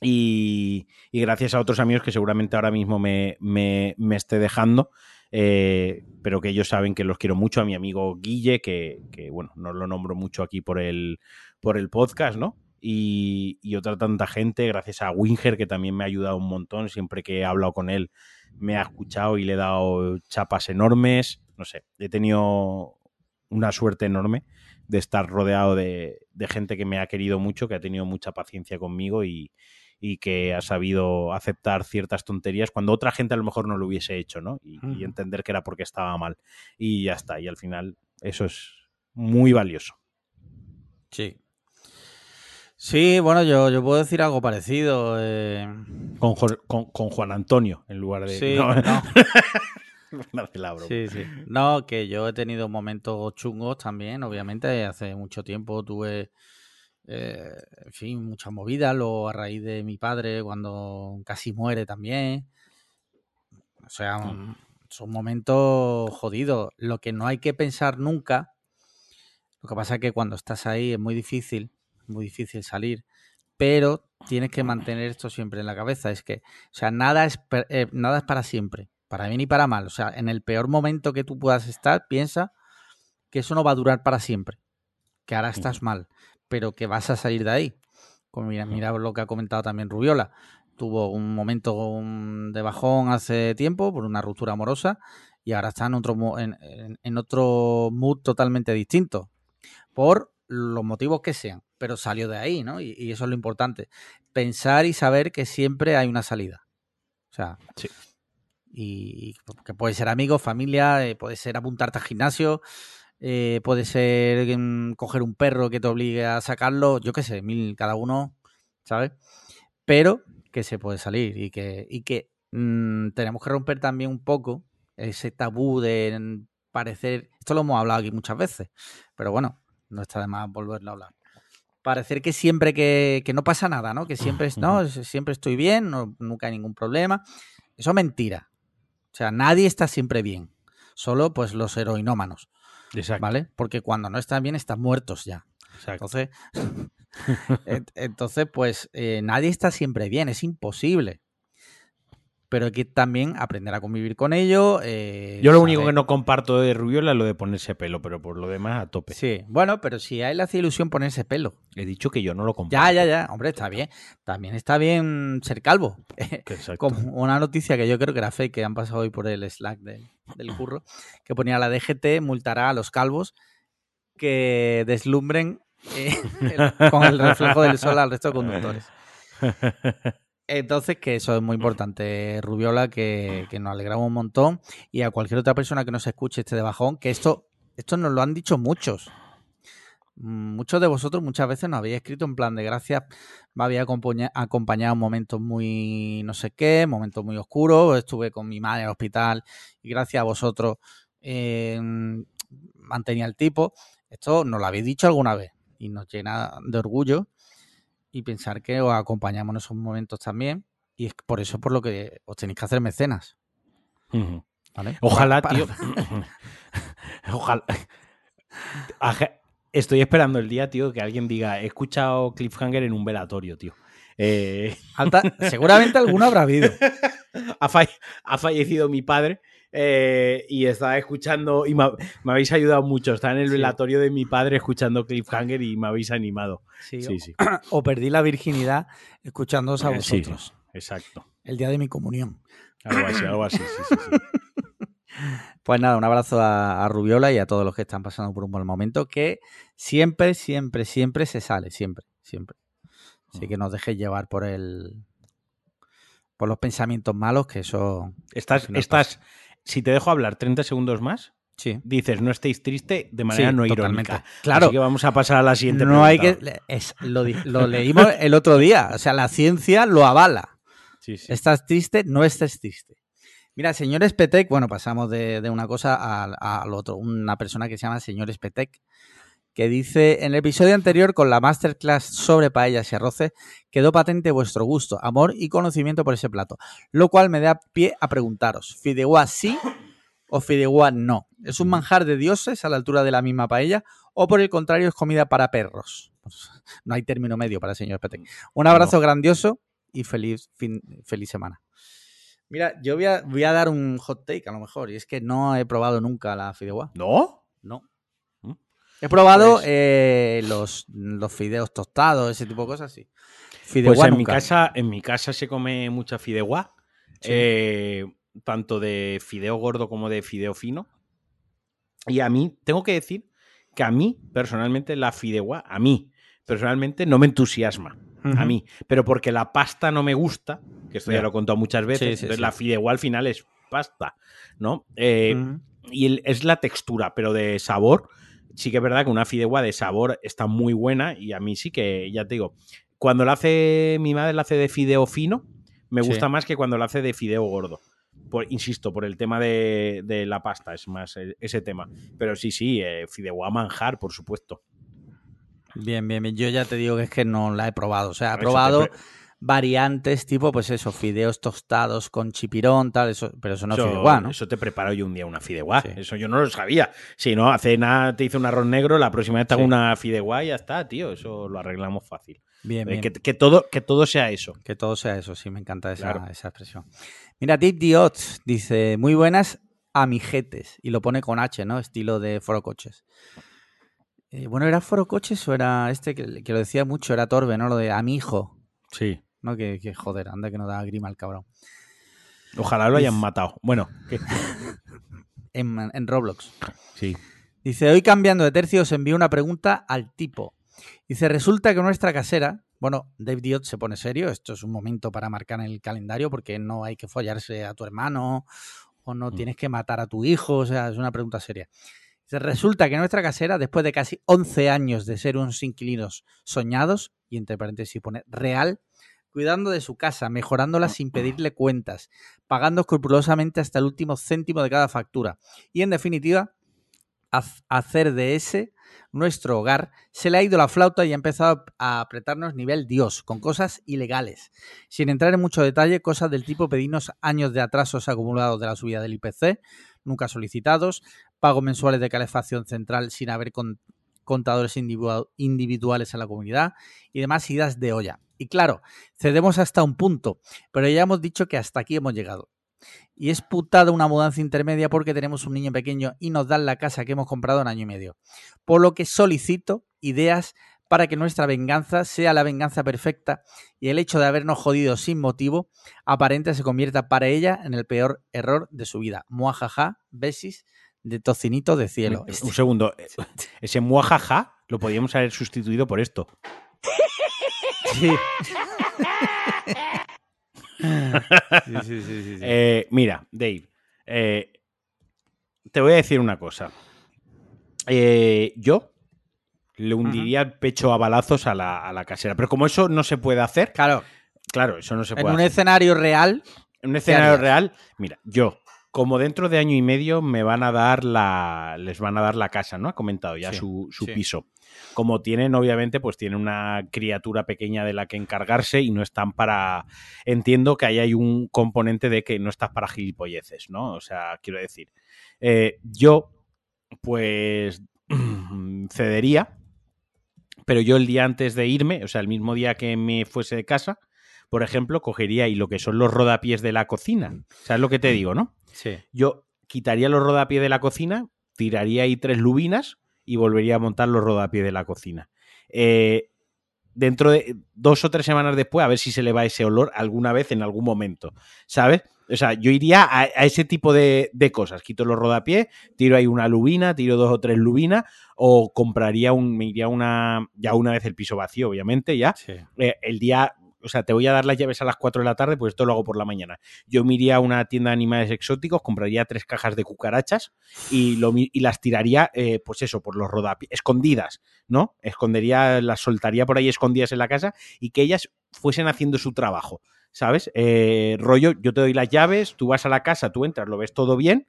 y, gracias a otros amigos que seguramente ahora mismo me, me, esté dejando, eh, pero que ellos saben que los quiero mucho. A mi amigo Guille, que, bueno, no lo nombro mucho aquí por el, por el podcast, ¿no? Y, otra tanta gente, gracias a Winger, que también me ha ayudado un montón. Siempre que he hablado con él, me ha escuchado y le he dado chapas enormes. No sé, he tenido una suerte enorme de estar rodeado de, de gente que me ha querido mucho, que ha tenido mucha paciencia conmigo y, y que ha sabido aceptar ciertas tonterías cuando otra gente a lo mejor no lo hubiese hecho, ¿no? Y, entender que era porque estaba mal. Y ya está. Y al final eso es muy valioso. Sí. Sí, bueno, yo, yo puedo decir algo parecido. Eh. Con, con, Juan Antonio, en lugar de... Sí, no. sí, sí. No, que yo he tenido momentos chungos también, obviamente. Hace mucho tiempo tuve eh, en fin, muchas movidas, lo a raíz de mi padre cuando casi muere también. O sea, mm, son momentos jodidos. Lo que no hay que pensar nunca, lo que pasa es que cuando estás ahí es muy difícil, muy difícil salir, pero tienes que mantener esto siempre en la cabeza. Es que, o sea, nada es, eh, nada es para siempre, para bien y para mal. O sea, en el peor momento que tú puedas estar, piensa que eso no va a durar para siempre, que ahora estás mal pero que vas a salir de ahí. Como mira, mira lo que ha comentado también Rubiola. Tuvo un momento de bajón hace tiempo por una ruptura amorosa y ahora está en otro, en, otro mood totalmente distinto. Por los motivos que sean, pero salió de ahí, ¿no? Y, eso es lo importante. Pensar y saber que siempre hay una salida. O sea, y, que puede ser amigo, familia, eh, puede ser apuntarte al gimnasio, eh, puede ser mm, coger un perro que te obligue a sacarlo, yo qué sé, mil cada uno, ¿sabes? Pero que se puede salir y que, y que mm, tenemos que romper también un poco ese tabú de mm, parecer, esto lo hemos hablado aquí muchas veces, pero bueno, no está de más volverlo a hablar. Parecer que siempre que, que no pasa nada, ¿no? Que siempre, no, siempre estoy bien, no, nunca hay ningún problema. Eso es mentira. O sea, nadie está siempre bien. Solo pues los heroinómanos. Exacto. ¿Vale? Porque cuando no están bien están muertos ya. Exacto. Entonces, ent- entonces pues eh, nadie está siempre bien, es imposible. Pero hay que también aprender a convivir con ello. eh, Yo lo único que no comparto de Rubiola es lo de ponerse pelo, pero por lo demás a tope. Sí, bueno, pero si a él le hace ilusión ponerse pelo. He dicho que yo no lo comparto. Ya, ya, ya, hombre, está bien. También está bien ser calvo. Exacto. Como una noticia que yo creo que era fake, que han pasado hoy por el Slack del, del curro, que ponía la DGT multará a los calvos que deslumbren eh, el- con el reflejo del sol al resto de conductores. Entonces, que eso es muy importante, Rubiola, que, que nos alegramos un montón. Y a cualquier otra persona que nos escuche este de bajón, que esto, esto nos lo han dicho muchos. Muchos de vosotros muchas veces nos habéis escrito en plan de gracias, me había acompaña- acompañado en momentos muy no sé qué, momentos muy oscuros, estuve con mi madre en el hospital y gracias a vosotros eh, mantenía el tipo. Esto nos lo habéis dicho alguna vez y nos llena de orgullo y pensar que os acompañamos en esos momentos también. Y es por eso por lo que os tenéis que hacer mecenas. ¿vale? Ojalá, Para- tío. Ojalá. Estoy esperando el día, tío, que alguien diga, he escuchado Cliffhanger en un velatorio, tío. Eh, alta- seguramente alguno habrá habido. ha, fall- ha fallecido mi padre eh, y estaba escuchando y me, ha- me habéis ayudado mucho. Estaba en el Sí. velatorio de mi padre escuchando Cliffhanger y me habéis animado. Sí, Sí, sí. O perdí la virginidad escuchándoos a Eh, sí. vosotros. Exacto. El día de mi comunión. Algo así, algo así. Sí, sí, sí. Pues nada, un abrazo a, a Rubiola y a todos los que están pasando por un buen momento, que siempre, siempre, siempre se sale, siempre, siempre. Así que no os dejéis llevar por el por los pensamientos malos, que eso Estás, estás, si te dejo hablar 30 segundos más, sí. dices no estéis triste de manera Sí, no totalmente. irónica. Claro. Así que vamos a pasar a la siguiente No hay pregunta. que es, lo, lo leímos el otro día, o sea, la ciencia lo avala. Sí. ¿Estás triste? No estés triste. Mira, señor Spetec, bueno, pasamos de, de una cosa al, al otro. Una persona que se llama señor Spetec, que dice, en el episodio anterior con la masterclass sobre paellas y arroces, quedó patente vuestro gusto, amor y conocimiento por ese plato, lo cual me da pie a preguntaros, ¿fideuá sí o fideuá no? ¿Es un manjar de dioses a la altura de la misma paella o por el contrario es comida para perros? Pues, no hay término medio para el señor Spetec. Un abrazo grandioso y feliz, fin, feliz semana. Mira, yo voy a, voy a dar un hot take a lo mejor, y es que no he probado nunca la fideuá. ¿No? No. He probado Pues- eh, los, los fideos tostados, ese tipo de cosas, sí. Fideuá Pues en mi, casa, en mi casa se come mucha fideuá, Sí. eh, tanto de fideo gordo como de fideo fino. Y a mí, tengo que decir que a mí, personalmente, la fideuá, a mí, personalmente, no me entusiasma. A mí. Pero porque la pasta no me gusta, que esto ya Ya. lo he contado muchas veces, Sí, sí, entonces la fideuá al final es pasta, ¿no? Eh, y el- es la textura, pero de sabor, sí que es verdad que una fideuá de sabor está muy buena y a mí sí que, ya te digo, cuando la hace, mi madre la hace de fideo fino, me Sí. gusta más que cuando la hace de fideo gordo. Por, insisto, por el tema de, de la pasta, es más eh, ese tema. Pero sí, sí, eh, fideuá manjar, por supuesto. Bien, bien, bien. Yo ya te digo que es que no la he probado. O sea, he probado variantes tipo, pues eso, fideos tostados con chipirón, tal, eso, pero eso no es fideuá, ¿no? eso te preparo yo un día una fideuá. Sí. Eso yo no lo sabía. Si no, hace nada te hice un arroz negro, la próxima vez te hago Sí. una fideuá y ya está, tío. Eso lo arreglamos fácil. Bien, Eh, bien. Que, que todo, que todo sea eso. Que todo sea eso, sí, me encanta esa, Claro. esa expresión. Mira, Deep Diot dice, muy buenas amijetes, y lo pone con H, ¿no? Estilo de Foro Coches. Eh, bueno, ¿era Foro Coches o era este que, que lo decía mucho? Era Torbe, ¿no? Lo de amijo, Sí. ¿No? Que, que joder, anda que no da grima el cabrón. Ojalá lo hayan Dice- matado. Bueno, ¿qué? En, en Roblox. sí. Dice, hoy cambiando de tercio os envío una pregunta al tipo. Dice, resulta que nuestra casera, bueno, Dave Diot se pone serio, esto es un momento para marcar en el calendario porque no hay que follarse a tu hermano o no Mm. tienes que matar a tu hijo, o sea, es una pregunta seria. Dice, Resulta que nuestra casera, después de casi 11 años de ser unos inquilinos soñados, y entre paréntesis pone real, cuidando de su casa, mejorándola sin pedirle cuentas, pagando escrupulosamente hasta el último céntimo de cada factura, y en definitiva, hacer de ese nuestro hogar, se le ha ido la flauta y ha empezado a apretarnos nivel Dios, con cosas ilegales. Sin entrar en mucho detalle, cosas del tipo pedirnos años de atrasos acumulados de la subida del IPC, nunca solicitados, pagos mensuales de calefacción central sin haber con- contadores individua- individuales en la comunidad y demás idas de olla. Y claro, cedemos hasta un punto, pero ya hemos dicho que hasta aquí hemos llegado. Y es putada una mudanza intermedia porque tenemos un niño pequeño y nos dan la casa que hemos comprado en año y medio. Por lo que solicito ideas para que nuestra venganza sea la venganza perfecta y el hecho de habernos jodido sin motivo aparente se convierta para ella en el peor error de su vida. Muajaja, besis de tocinito de cielo. Un segundo. eh, Ese muajaja lo podíamos haber sustituido por esto. Sí. sí, sí. Eh, mira, Dave, eh, te voy a decir una cosa. Eh, yo le hundiría el pecho a balazos a la, a la casera, pero como eso no se puede hacer, claro, claro, eso no se en puede un hacer. escenario real, En un escenario real, mira, yo, como dentro de año y medio me van a dar la. Les van a dar la casa, ¿no? Ha comentado ya Sí, su, su sí. piso. Como tienen, obviamente, pues tienen una criatura pequeña de la que encargarse y no están para. Entiendo que ahí hay un componente de que no estás para gilipolleces, ¿no? O sea, quiero decir. eh, yo, pues. cedería. Pero yo el día antes de irme, o sea, el mismo día que me fuese de casa, por ejemplo, cogería ahí lo que son los rodapiés de la cocina. ¿Sabes lo que te digo, no? sí. Yo quitaría los rodapiés de la cocina, tiraría ahí tres lubinas y volvería a montar los rodapiés de la cocina. Eh, dentro de dos o tres semanas después, a ver si se le va ese olor alguna vez en algún momento, ¿sabes? O sea, yo iría a, a ese tipo de, de cosas. Quito los rodapiés, tiro ahí una lubina, tiro dos o tres lubinas, o compraría un, me iría una, ya una vez el piso vacío, obviamente, ya, sí. eh, el día, o sea, te voy a dar las llaves a las 4 de la tarde, pues esto lo hago por la mañana. Yo me iría a una tienda de animales exóticos, compraría tres cajas de cucarachas y, las tiraría, eh, pues eso, por los rodapiés, escondidas, ¿no? Escondería, las soltaría por ahí escondidas en la casa y que ellas fuesen haciendo su trabajo, ¿sabes? Eh, rollo, yo te doy las llaves, tú vas a la casa, tú entras, lo ves todo bien,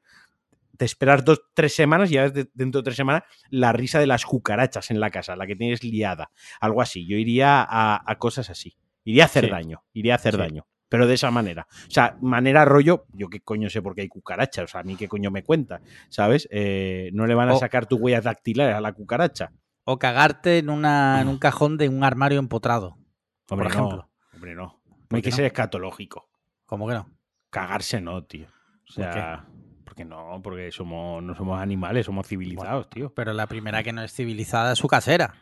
te esperas dos, tres semanas y ya ves de- dentro de tres semanas la risa de las cucarachas en la casa, la que tienes liada. Algo así. Yo iría a cosas así. Iría a hacer Sí. daño. Iría a hacer Sí. daño. Pero de esa manera. O sea, manera rollo, yo qué coño sé por qué hay cucarachas. O sea, a mí qué coño me cuenta. ¿Sabes? Eh, no le van a O- sacar tus huellas dactilares a la cucaracha. O cagarte en, una, en un cajón de un armario empotrado. Hombre, por ejemplo. no. Hombre, no. No ¿Por hay qué que no? ser escatológico. ¿Cómo que no? Cagarse no, tío. O ¿Por sea, porque no, porque somos, no somos animales, somos civilizados, tío. Pero la primera que no es civilizada es su casera.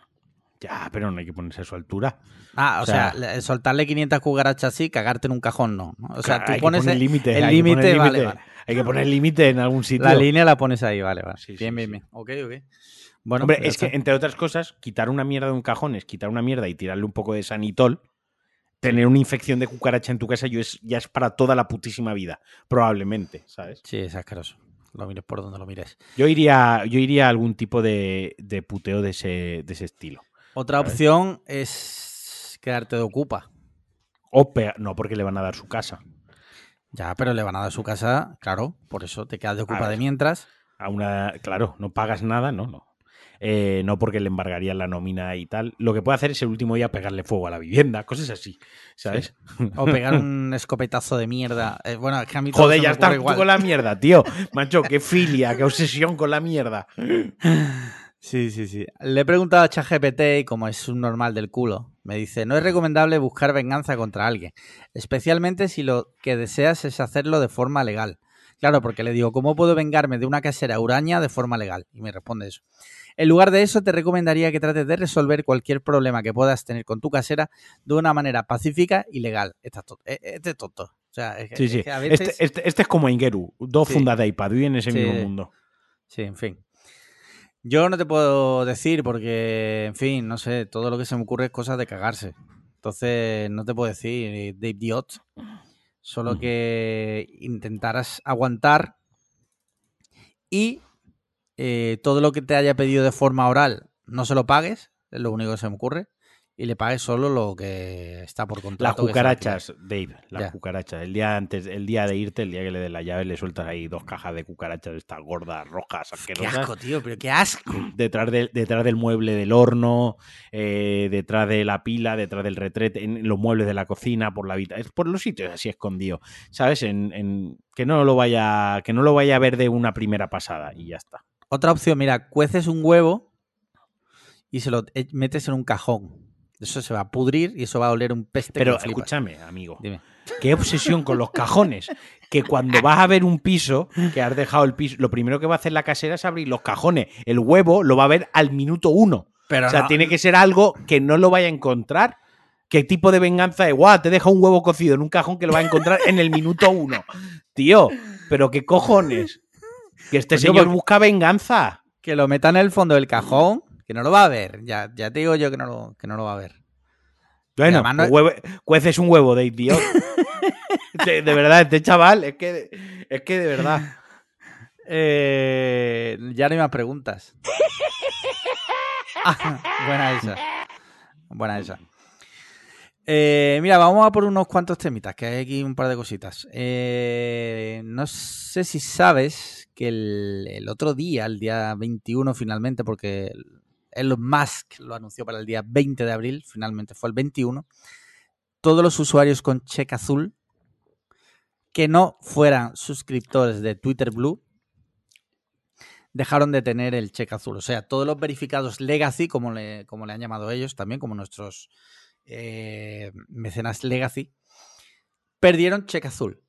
Ya, pero no hay que ponerse a su altura. Ah, o, O sea, sea- le- soltarle 500 cucarachas así, cagarte en un cajón no. O sea, tú pones el, límite, el hay que poner límite, vale. Hay que poner límite en algún sitio. La línea la pones ahí, vale, vale. Sí, bien, sí, bien, sí. bien. Ok, ok. Bueno, Hombre, pues es que entre otras cosas, quitar una mierda de un cajón es quitar una mierda y tirarle un poco de sanitol. Tener una infección de cucaracha en tu casa yo es, ya es para toda la putísima vida, probablemente, ¿sabes? Sí, es asqueroso. Lo mires por donde lo mires. Yo iría, yo iría a algún tipo de, de puteo de ese, de ese estilo. Otra opción es quedarte de ocupa. O no, porque le van a dar su casa. Ya, pero le van a dar su casa, claro, por eso te quedas de ocupa de mientras. A una, claro, no pagas nada, no, no. Eh, no porque le embargarían la nómina y tal. Lo que puede hacer es el último día pegarle fuego a la vivienda, cosas así, ¿sabes? O pegar un escopetazo de mierda. Eh, bueno, es que a mí Joder, ya estás con la mierda, tío. Macho, qué filia, qué obsesión con la mierda. Sí, sí, sí. Le he preguntado a ChatGPT y como es un normal del culo, me dice, no es recomendable buscar venganza contra alguien, especialmente si lo que deseas es hacerlo de forma legal. Claro, porque le digo, ¿cómo puedo vengarme de una casera uraña de forma legal? Y me responde eso. En lugar de eso, te recomendaría que trates de resolver cualquier problema que puedas tener con tu casera de una manera pacífica y legal. Esta es to- eh, Este es tonto. O sea, es que- Sí, es sí. que a veces... Este, este- este es como Ingeru, dos Sí. fundas de iPad, viven en ese mismo mundo. Sí, en fin. Yo no te puedo decir porque, en fin, no sé, todo lo que se me ocurre es cosas de cagarse. Entonces, no te puedo decir, eh, de idiot. Solo que intentaras aguantar y eh, todo lo que te haya pedido de forma oral no se lo pagues, es lo único que se me ocurre, y le pagues solo lo que está por Las contrato. que cucarachas, Dave, las Ya. cucarachas. El día antes, el día de irte, el día que le des la llave, le sueltas ahí dos cajas de cucarachas estas gordas, rojas, se- Qué asquerosas. asco, tío, pero qué asco. Detrás, del- detrás del mueble del horno, eh, detrás de la pila, detrás del retrete, en los muebles de la cocina, por la habitación, por los sitios así escondido, ¿sabes? En, en- que no lo vaya, que no lo vaya a ver de una primera pasada y ya está. Otra opción, mira, cueces un huevo y se lo e- metes en un cajón. Eso se va a pudrir y eso va a oler un peste. Pero escúchame, amigo, Dime. qué obsesión con los cajones. Que cuando vas a ver un piso, que has dejado el piso, lo primero que va a hacer la casera es abrir los cajones. El huevo lo va a ver al minuto uno. Pero o sea, no- tiene que ser algo que no lo vaya a encontrar. ¿Qué tipo de venganza es? Guau, te deja un huevo cocido en un cajón que lo va a encontrar en el minuto uno. Tío, pero qué cojones. Que este Coño, señor busca venganza. que lo meta en el fondo del cajón, que no lo va a ver. Ya, ya te digo yo que no lo, que no lo va a ver. Bueno, no- cueces un huevo, Dave, tío. de, de verdad, este chaval, es que, es que de verdad. Eh, ya no hay más preguntas. Ah, buena esa. Buena esa. Eh, mira, vamos a por unos cuantos temitas, que hay aquí un par de cositas. Eh, no sé si sabes que el, el otro día, el día 21 finalmente, porque Elon Musk lo anunció para el día 20 de abril, finalmente fue el 21, todos los usuarios con cheque azul que no fueran suscriptores de Twitter Blue dejaron de tener el cheque azul. O sea, todos los verificados legacy, como le, como le han llamado ellos también, como nuestros eh, mecenas legacy, perdieron cheque azul,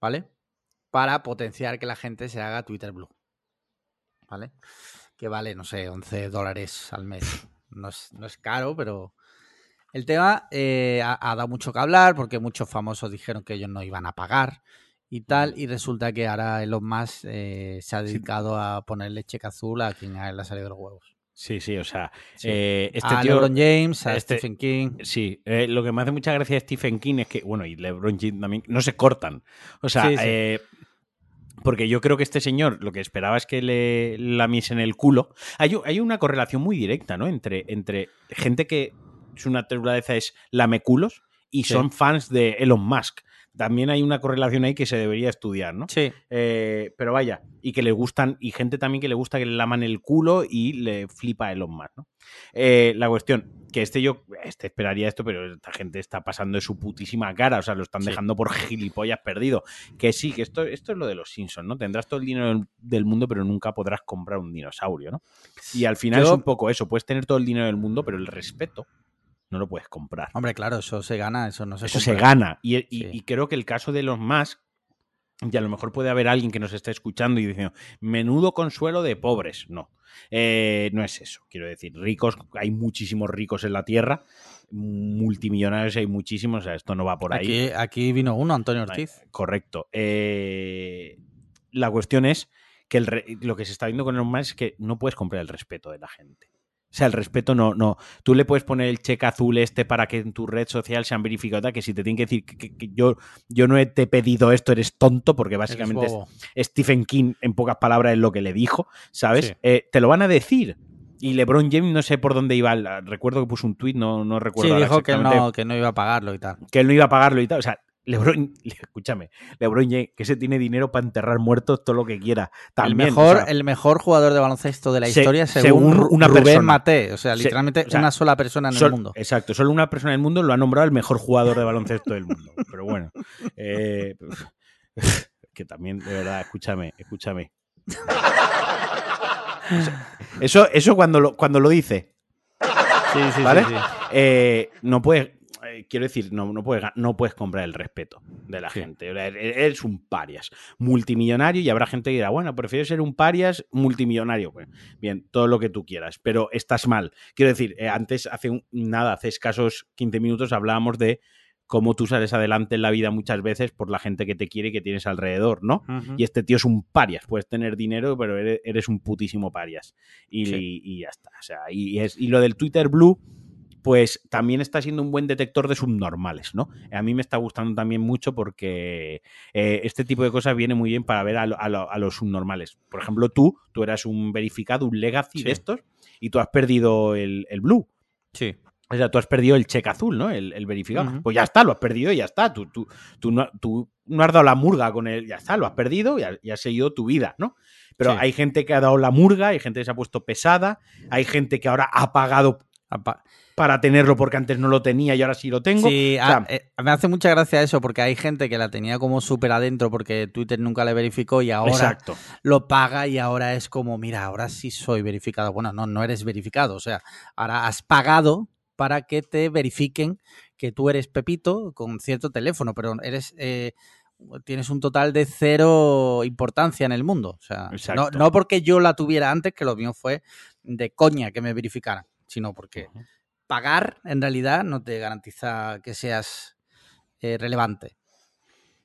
¿vale? Para potenciar que la gente se haga Twitter Blue, ¿vale? Que vale, no sé, 11 dólares al mes. No es, no es caro, pero el tema eh, ha, ha dado mucho que hablar porque muchos famosos dijeron que ellos no iban a pagar y tal, y resulta que ahora Elon Musk eh, se ha dedicado a ponerle cheque azul a quien a él le ha salido los huevos. Sí, sí, o sea, Sí. eh, este a tío. LeBron James, a este- Stephen King. Sí, eh, lo que me hace mucha gracia de Stephen King es que, bueno, y LeBron James también, no se cortan. O sea, Sí, sí. eh, porque yo creo que este señor lo que esperaba es que le lamiesen el culo. Hay, una correlación muy directa, ¿no? Entre, entre gente que su naturaleza es lameculos y Sí. son fans de Elon Musk. También hay una correlación ahí que se debería estudiar, ¿no? Sí, Eh, pero vaya, y que le gustan, y gente también que le gusta que le laman el culo y le flipa Elon Musk, ¿no? Eh, la cuestión, que este yo, este esperaría esto, pero esta gente está pasando de su putísima cara, o sea, lo están Sí. dejando por gilipollas perdido. Que sí, que esto, esto es lo de los Simpsons, ¿no? Tendrás todo el dinero del- del mundo, pero nunca podrás comprar un dinosaurio, ¿no? Y al final Yo- es un poco eso, puedes tener todo el dinero del mundo, pero el respeto no lo puedes comprar. hombre, claro, eso se gana, eso no se Eso se gana. Y, y- Sí. y creo que el caso de los más, y a lo mejor puede haber alguien que nos esté escuchando y diciendo, menudo consuelo de pobres. No, Eh, no es eso. Quiero decir, ricos, hay muchísimos ricos en la tierra, multimillonarios hay muchísimos, o sea, esto no va por ahí. Aquí, aquí vino uno, Antonio Ortiz. Correcto. Eh, la cuestión es que el lo que se está viendo con los más es que no puedes comprar el respeto de la gente. O sea, el respeto no, no. Tú le puedes poner el cheque azul este para que en tu red social sean verificados, que si te tienen que decir que, que- que yo, yo no he- te he pedido esto, eres tonto, porque básicamente. Stephen King, en pocas palabras, es lo que le dijo, ¿sabes? Sí. Eh, te lo van a decir. Y LeBron James no sé por dónde iba. Recuerdo que puso un tuit, no, no recuerdo. Sí, dijo que no, que no iba a pagarlo y tal. que él no iba a pagarlo y tal. O sea, LeBron, escúchame, LeBron James, que se tiene dinero para enterrar muertos todo lo que quiera. También, el, mejor, o sea, el mejor jugador de baloncesto de la Se- historia según según, una Rubén persona. Mate. O sea, Se- literalmente o sea, una sola persona en sol- el mundo. Exacto, solo una persona en el mundo lo ha nombrado el mejor jugador de baloncesto del mundo. Pero bueno, eh, que también, de verdad, escúchame, escúchame. Eso, eso cuando lo, cuando lo dice, Sí, sí, ¿vale? sí, sí. eh, no puedes, eh, quiero decir, no, no, puedes, no puedes comprar el respeto de la Sí. gente. Sea, Eres un parias, multimillonario, y habrá gente que dirá, bueno, prefiero ser un parias multimillonario. Bueno, bien, todo lo que tú quieras, pero estás mal. Quiero decir, eh, antes, hace un- nada, hace escasos 15 minutos hablábamos de cómo tú sales adelante en la vida muchas veces por la gente que te quiere y que tienes alrededor, ¿no? Y este tío es un parias. Puedes tener dinero, pero eres, eres un putísimo parias. Y, Sí. y ya está. O sea, y, es, y lo del Twitter Blue, pues también está siendo un buen detector de subnormales, ¿no? A mí me está gustando también mucho porque eh, este tipo de cosas viene muy bien para ver a, los subnormales. Por ejemplo, tú, tú eras un verificado, un legacy de estos, y tú has perdido el, blue. Sí. O sea, tú has perdido el cheque azul, ¿no? El, verificado. Pues ya está, lo has perdido y ya está. Tú, tú, tú, no, tú, no, has dado la murga con él, ya está, lo has perdido y, has seguido tu vida, ¿no? Pero hay gente que ha dado la murga, hay gente que se ha puesto pesada, hay gente que ahora ha pagado para tenerlo porque antes no lo tenía y ahora sí lo tengo. Sí, eh, me hace mucha gracia eso porque hay gente que la tenía como súper adentro porque Twitter nunca le verificó y ahora lo paga y ahora es como, mira, ahora sí soy verificado. Bueno, no, no eres verificado, o sea, ahora has pagado para que te verifiquen que tú eres Pepito con cierto teléfono, pero eres... Eh, tienes un total de cero importancia en el mundo. O sea, no, no, porque yo la tuviera antes, que lo mío fue de coña que me verificaran, sino porque pagar en realidad no te garantiza que seas eh, relevante.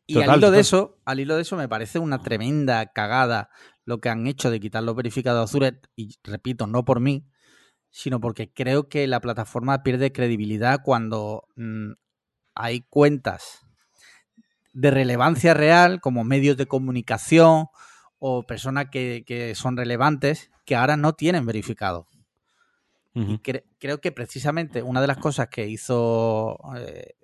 Y al hilo de eso, al hilo de eso me parece una tremenda cagada lo que han hecho de quitar los verificados azules, y repito, no por mí, sino porque creo que la plataforma pierde credibilidad cuando mm, hay cuentas de relevancia real, como medios de comunicación o personas que, son relevantes, que ahora no tienen verificado. Y creo que precisamente una de las cosas que hizo, eh,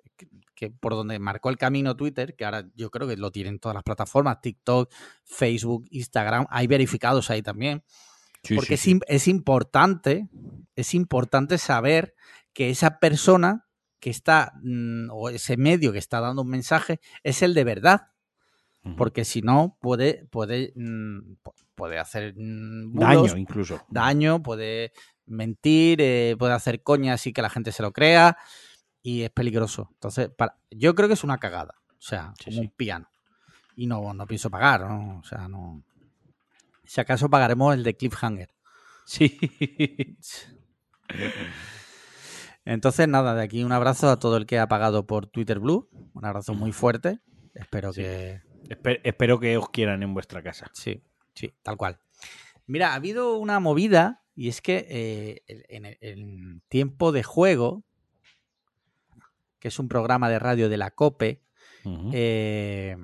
que, por donde marcó el camino Twitter, que ahora yo creo que lo tienen todas las plataformas, TikTok, Facebook, Instagram, hay verificados ahí también. porque Es, es importante, es importante saber que esa persona que está, mm, o ese medio que está dando un mensaje, es el de verdad. Porque si no, puede, puede, mm, puede hacer mm, daño incluso. Daño, puede mentir, eh, puede hacer coñas y que la gente se lo crea y es peligroso. Entonces, para, yo creo que es una cagada. O sea, como un piano. Y no, no pienso pagar, ¿no? O sea, no. Si acaso pagaremos el de Cliffhanger. Sí. Entonces, nada, de aquí un abrazo a todo el que ha pagado por Twitter Blue. Un abrazo muy fuerte. Espero que. espero que os quieran en vuestra casa. Sí, sí, tal cual. Mira, ha habido una movida y es que eh, en el tiempo de juego, que es un programa de radio de la COPE, eh,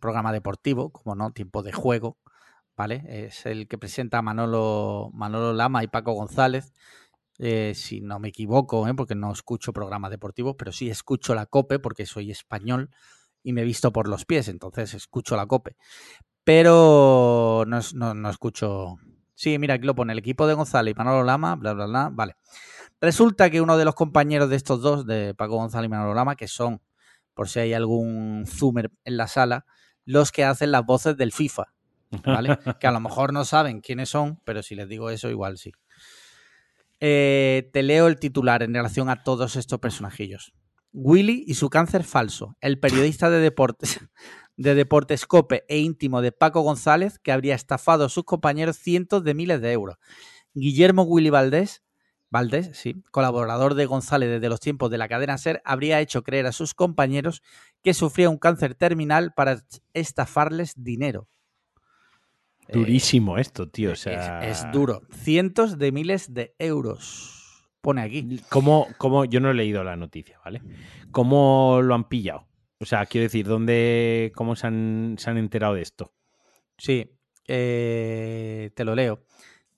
programa deportivo, como no, tiempo de juego, ¿vale? Es el que presenta Manolo, Manolo Lama y Paco González eh, si no me equivoco, ¿eh? porque no escucho programas deportivos, pero sí escucho la COPE porque soy español y me he visto por los pies, entonces escucho la COPE. Pero no, escucho... Sí, mira, aquí lo pone el equipo de González y Manolo Lama, bla, bla, bla, vale. Resulta que uno de los compañeros de estos dos, de Paco González y Manolo Lama, que son, por si hay algún zoomer en la sala, los que hacen las voces del FIFA, ¿vale? que a lo mejor no saben quiénes son, pero si les digo eso, igual sí. Eh, te leo el titular en relación a todos estos personajillos. Willy y su cáncer falso. El periodista de deportes de Deportescope e íntimo de Paco González, que habría estafado a sus compañeros cientos de miles de euros. Guillermo Willy Valdés, Valdés, sí, colaborador de González desde los tiempos de la cadena SER, habría hecho creer a sus compañeros que sufría un cáncer terminal para estafarles dinero. Durísimo esto, tío. es, duro. Cientos de miles de euros. Pone aquí. ¿Cómo, cómo, yo no he leído la noticia, ¿vale? ¿Cómo lo han pillado? O sea, quiero decir, ¿dónde, cómo se han, enterado de esto? Sí, eh, te lo leo.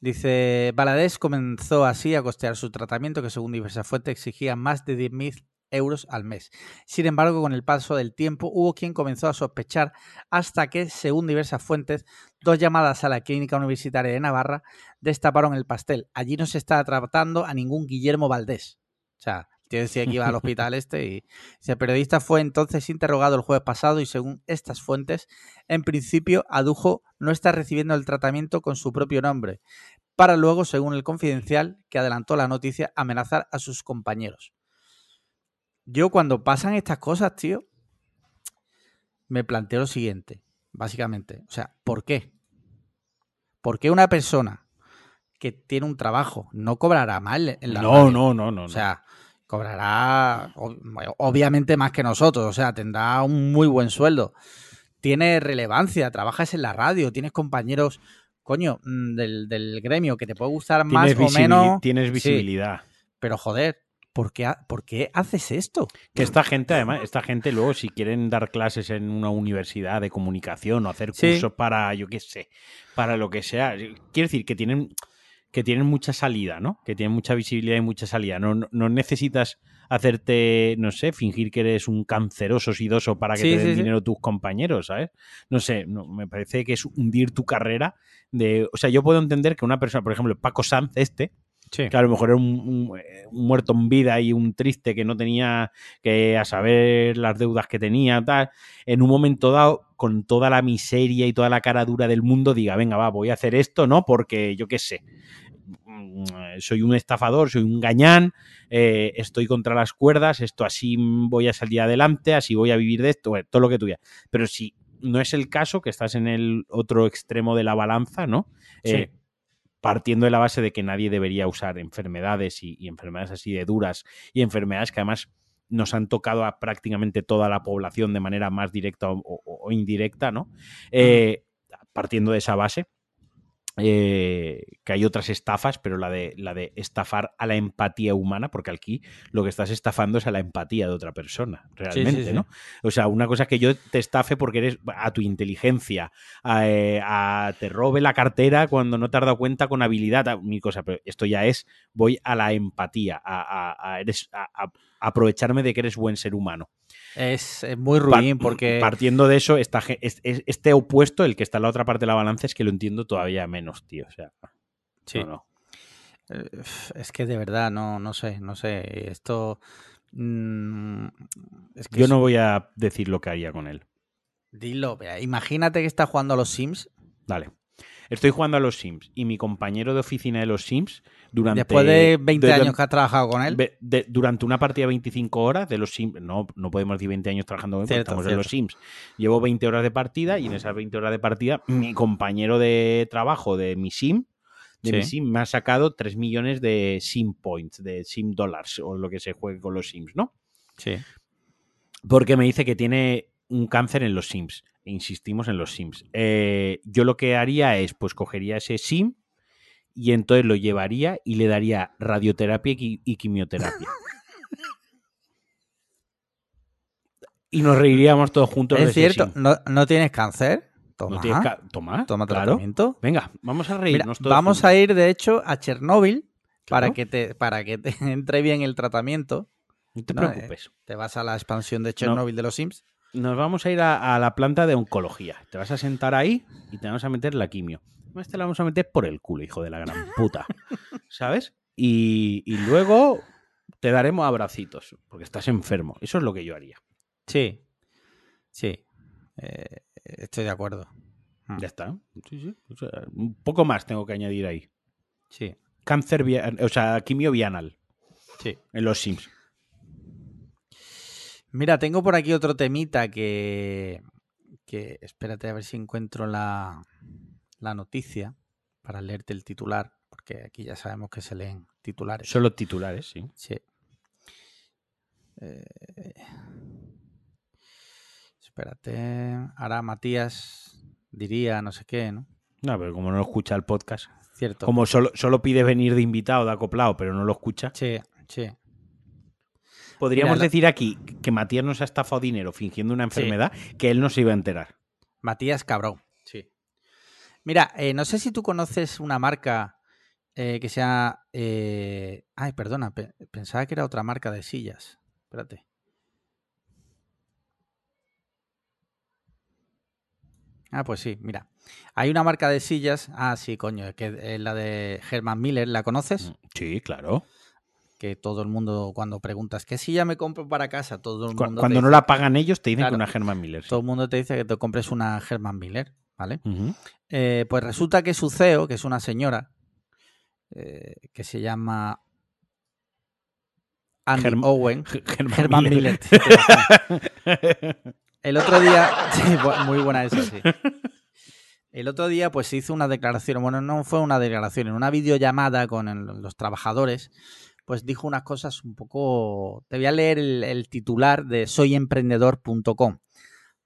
Dice, Baladés comenzó así a costear su tratamiento que según diversas fuentes exigía más de 10.000 euros al mes. Sin embargo, con el paso del tiempo hubo quien comenzó a sospechar hasta que, según diversas fuentes, dos llamadas a la Clínica Universitaria de Navarra destaparon el pastel. Allí no se estaba tratando a ningún Guillermo Valdés. O sea, yo decía que iba al hospital este y el periodista fue entonces interrogado el jueves pasado y según estas fuentes, en principio adujo no estar recibiendo el tratamiento con su propio nombre, para luego, según el confidencial que adelantó la noticia, amenazar a sus compañeros yo cuando pasan estas cosas, tío, me planteo lo siguiente, básicamente. O sea, ¿por qué? ¿Por qué una persona que tiene un trabajo no cobrará mal en la No, no, no, no. O sea, cobrará obviamente más que nosotros, o sea, tendrá un muy buen sueldo. Tiene relevancia, trabajas en la radio, tienes compañeros, coño, mm, del, gremio que te puede gustar más o menos. Tienes visibilidad. pero joder, ¿por qué, por qué haces esto? Que esta gente, además, esta gente luego, si quieren dar clases en una universidad de comunicación o hacer Sí. cursos para, yo qué sé, para lo que sea, quiero decir que tienen, que tienen mucha salida, ¿no? Que tienen mucha visibilidad y mucha salida. No, no- no necesitas hacerte, no sé, fingir que eres un canceroso sidoso para que Sí, te den sí, sí. dinero tus compañeros, ¿sabes? No sé, no, me parece que es hundir tu carrera de... O sea, yo puedo entender que una persona, por ejemplo, Paco Sanz, este, Sí. que a lo mejor era un, un- eh, un muerto en vida y un triste que no tenía que a saber las deudas que tenía, tal, en un momento dado, con toda la miseria y toda la cara dura del mundo, diga, venga, va, voy a hacer esto, ¿no? Porque yo qué sé, mm, soy un estafador, soy un gañán, eh, estoy contra las cuerdas, esto así voy a salir adelante, así voy a vivir de esto, bueno, todo lo que tuviera. Pero si no es el caso, que estás en el otro extremo de la balanza, ¿no? Eh, Sí. Partiendo de la base de que nadie debería usar enfermedades y, y enfermedades así de duras y enfermedades que además nos han tocado a prácticamente toda la población de manera más directa o, o- o indirecta, ¿no? Eh, partiendo de esa base, eh, que hay otras estafas, pero la de, la de estafar a la empatía humana, porque aquí lo que estás estafando es a la empatía de otra persona, realmente, sí. ¿no? O sea, una cosa es que yo te estafe porque eres a tu inteligencia, a, eh, a- te robe la cartera cuando no te has dado cuenta con habilidad, a- mi cosa, pero esto ya es, voy a la empatía, a, a- eres, a- a aprovecharme de que eres buen ser humano. Es, es muy ruin porque... Partiendo de eso, esta ge- es- es- este opuesto, el que está en la otra parte de la balanza, es que lo entiendo todavía menos, tío. O sea, Sí. no, no. Eh, Es que de verdad, no, no sé, no sé. Esto. mm, es que Yo no voy a decir lo que haría con él. Dilo, imagínate que está jugando a los Sims. Dale. Estoy jugando a los Sims y mi compañero de oficina de los Sims, durante. Después de 20 de- años que has trabajado con él. De- durante una partida de 25 horas de los Sims, no, no podemos decir 20 años trabajando con él, Cierto, estamos en los Sims. Llevo 20 horas de partida y en esas 20 horas de partida, mi compañero de trabajo de mi Sim, de mi. Sim, me ha sacado 3 millones de Sim Points, de Sim Dollars, o lo que se juegue con los Sims, ¿no? Sí. Porque me dice que tiene un cáncer en los Sims. E insistimos en los Sims. Eh, yo lo que haría es, pues cogería ese Sim y entonces lo llevaría y le daría radioterapia y, qui- y quimioterapia. y nos reiríamos todos juntos Es cierto, no, no tienes cáncer. Toma, ¿No tienes ca- Toma, toma claro. tratamiento. Venga, vamos a Mira, reírnos todos vamos juntos. a ir, de hecho, a Chernóbil para que te, para que te entre bien el tratamiento. No te No, eh. preocupes. Te vas a la expansión de Chernóbil de los Sims. Nos vamos a ir a, a la planta de oncología. Te vas a sentar ahí y te vamos a meter la quimio. Además, te la vamos a meter por el culo, hijo de la gran puta. ¿Sabes? Y, y luego te daremos abracitos, porque estás enfermo. Eso es lo que yo haría. Sí. Sí. Eh, estoy de acuerdo. Mm, Ya está. Sí, sí. O sea, un poco más tengo que añadir ahí. Sí. Cáncer, o sea, quimio bienal Sí. en los Sims. Mira, tengo por aquí otro temita que. que espérate a ver si encuentro la, la noticia para leerte el titular, porque aquí ya sabemos que se leen titulares. Solo titulares, sí. Sí. Eh, espérate. Ahora Matías diría no sé qué, ¿no? No, pero como no lo escucha el podcast, Cierto. como solo, solo pide venir de invitado, de acoplado, pero no lo escucha, Sí, sí. Podríamos Mira, decir aquí que Matías nos ha estafado dinero fingiendo una Sí. enfermedad que él no se iba a enterar. Matías Cabrón. Sí. Mira, eh, no sé si tú conoces una marca eh, que sea. eh, Ay, perdona, pe- pensaba que era otra marca de sillas. Espérate. Ah, pues sí, mira. Hay una marca de sillas. Ah, sí, coño, que es la de Herman Miller. ¿La conoces? Sí, claro. Que todo el mundo, cuando preguntas, ¿qué silla me compro para casa? Todo el mundo, Cuando no dice, la pagan ellos, te dicen Claro. que una Herman Miller. sí. todo el mundo te dice que te compres una Herman Miller, ¿vale? Eh, pues resulta que su CEO, que es una señora, eh, que se llama Germ- Owen, Herman, Herman Miller. El otro día, sí, muy buena esa, sí. El otro día, pues se hizo una declaración, bueno, no fue una declaración, en una videollamada con el- los trabajadores, pues dijo unas cosas un poco. Te voy a leer el, titular de soyemprendedor.com,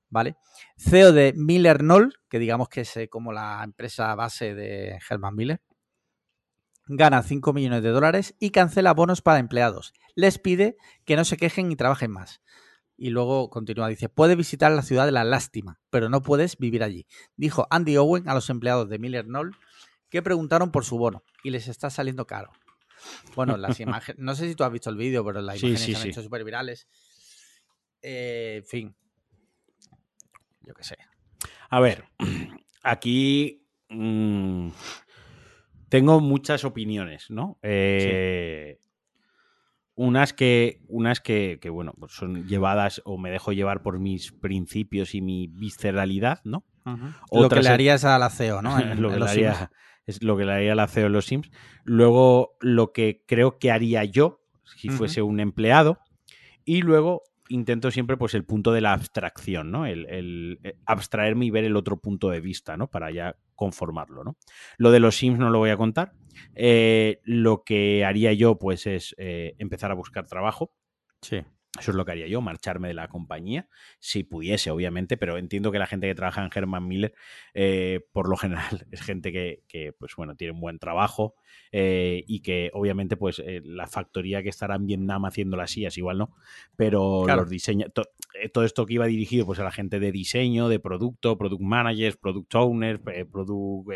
¿vale? CEO de Miller Knoll, que digamos que es eh, como la empresa base de Herman Miller, gana 5 millones de dólares y cancela bonos para empleados. Les pide que no se quejen y trabajen más. Y luego continúa, dice, puedes visitar la ciudad de la lástima, pero no puedes vivir allí. Dijo Andy Owen a los empleados de Miller Knoll que preguntaron por su bono y les está saliendo caro. Bueno, las imágenes, no sé si tú has visto el vídeo, pero las Sí, imágenes sí, se han sí. hecho súper virales. Eh, en fin, yo qué sé. A ver, aquí mm, tengo muchas opiniones, ¿no? Eh, Unas que, unas que, que, bueno, pues son llevadas o me dejo llevar por mis principios y mi visceralidad, ¿no? Lo que le harías a la CEO, ¿no? En- lo, que le haría. Es lo que le haría la CEO en los Sims. Luego, lo que creo que haría yo si fuese un empleado. Y luego intento siempre pues el punto de la abstracción, ¿no? El, el, eh, abstraerme y ver el otro punto de vista, ¿no? Para ya conformarlo, ¿no? Lo de los Sims no lo voy a contar. Eh, lo que haría yo, pues, es eh, empezar a buscar trabajo. Sí. Eso es lo que haría yo, marcharme de la compañía, si pudiese, obviamente, pero entiendo que la gente que trabaja en Herman Miller, eh, por lo general, es gente que, que, pues bueno, tiene un buen trabajo eh, y que obviamente, pues eh, la factoría que estará en Vietnam haciendo las sillas, igual no, pero Claro. los diseños, to- todo esto que iba dirigido pues a la gente de diseño, de producto, product managers, product owners, product,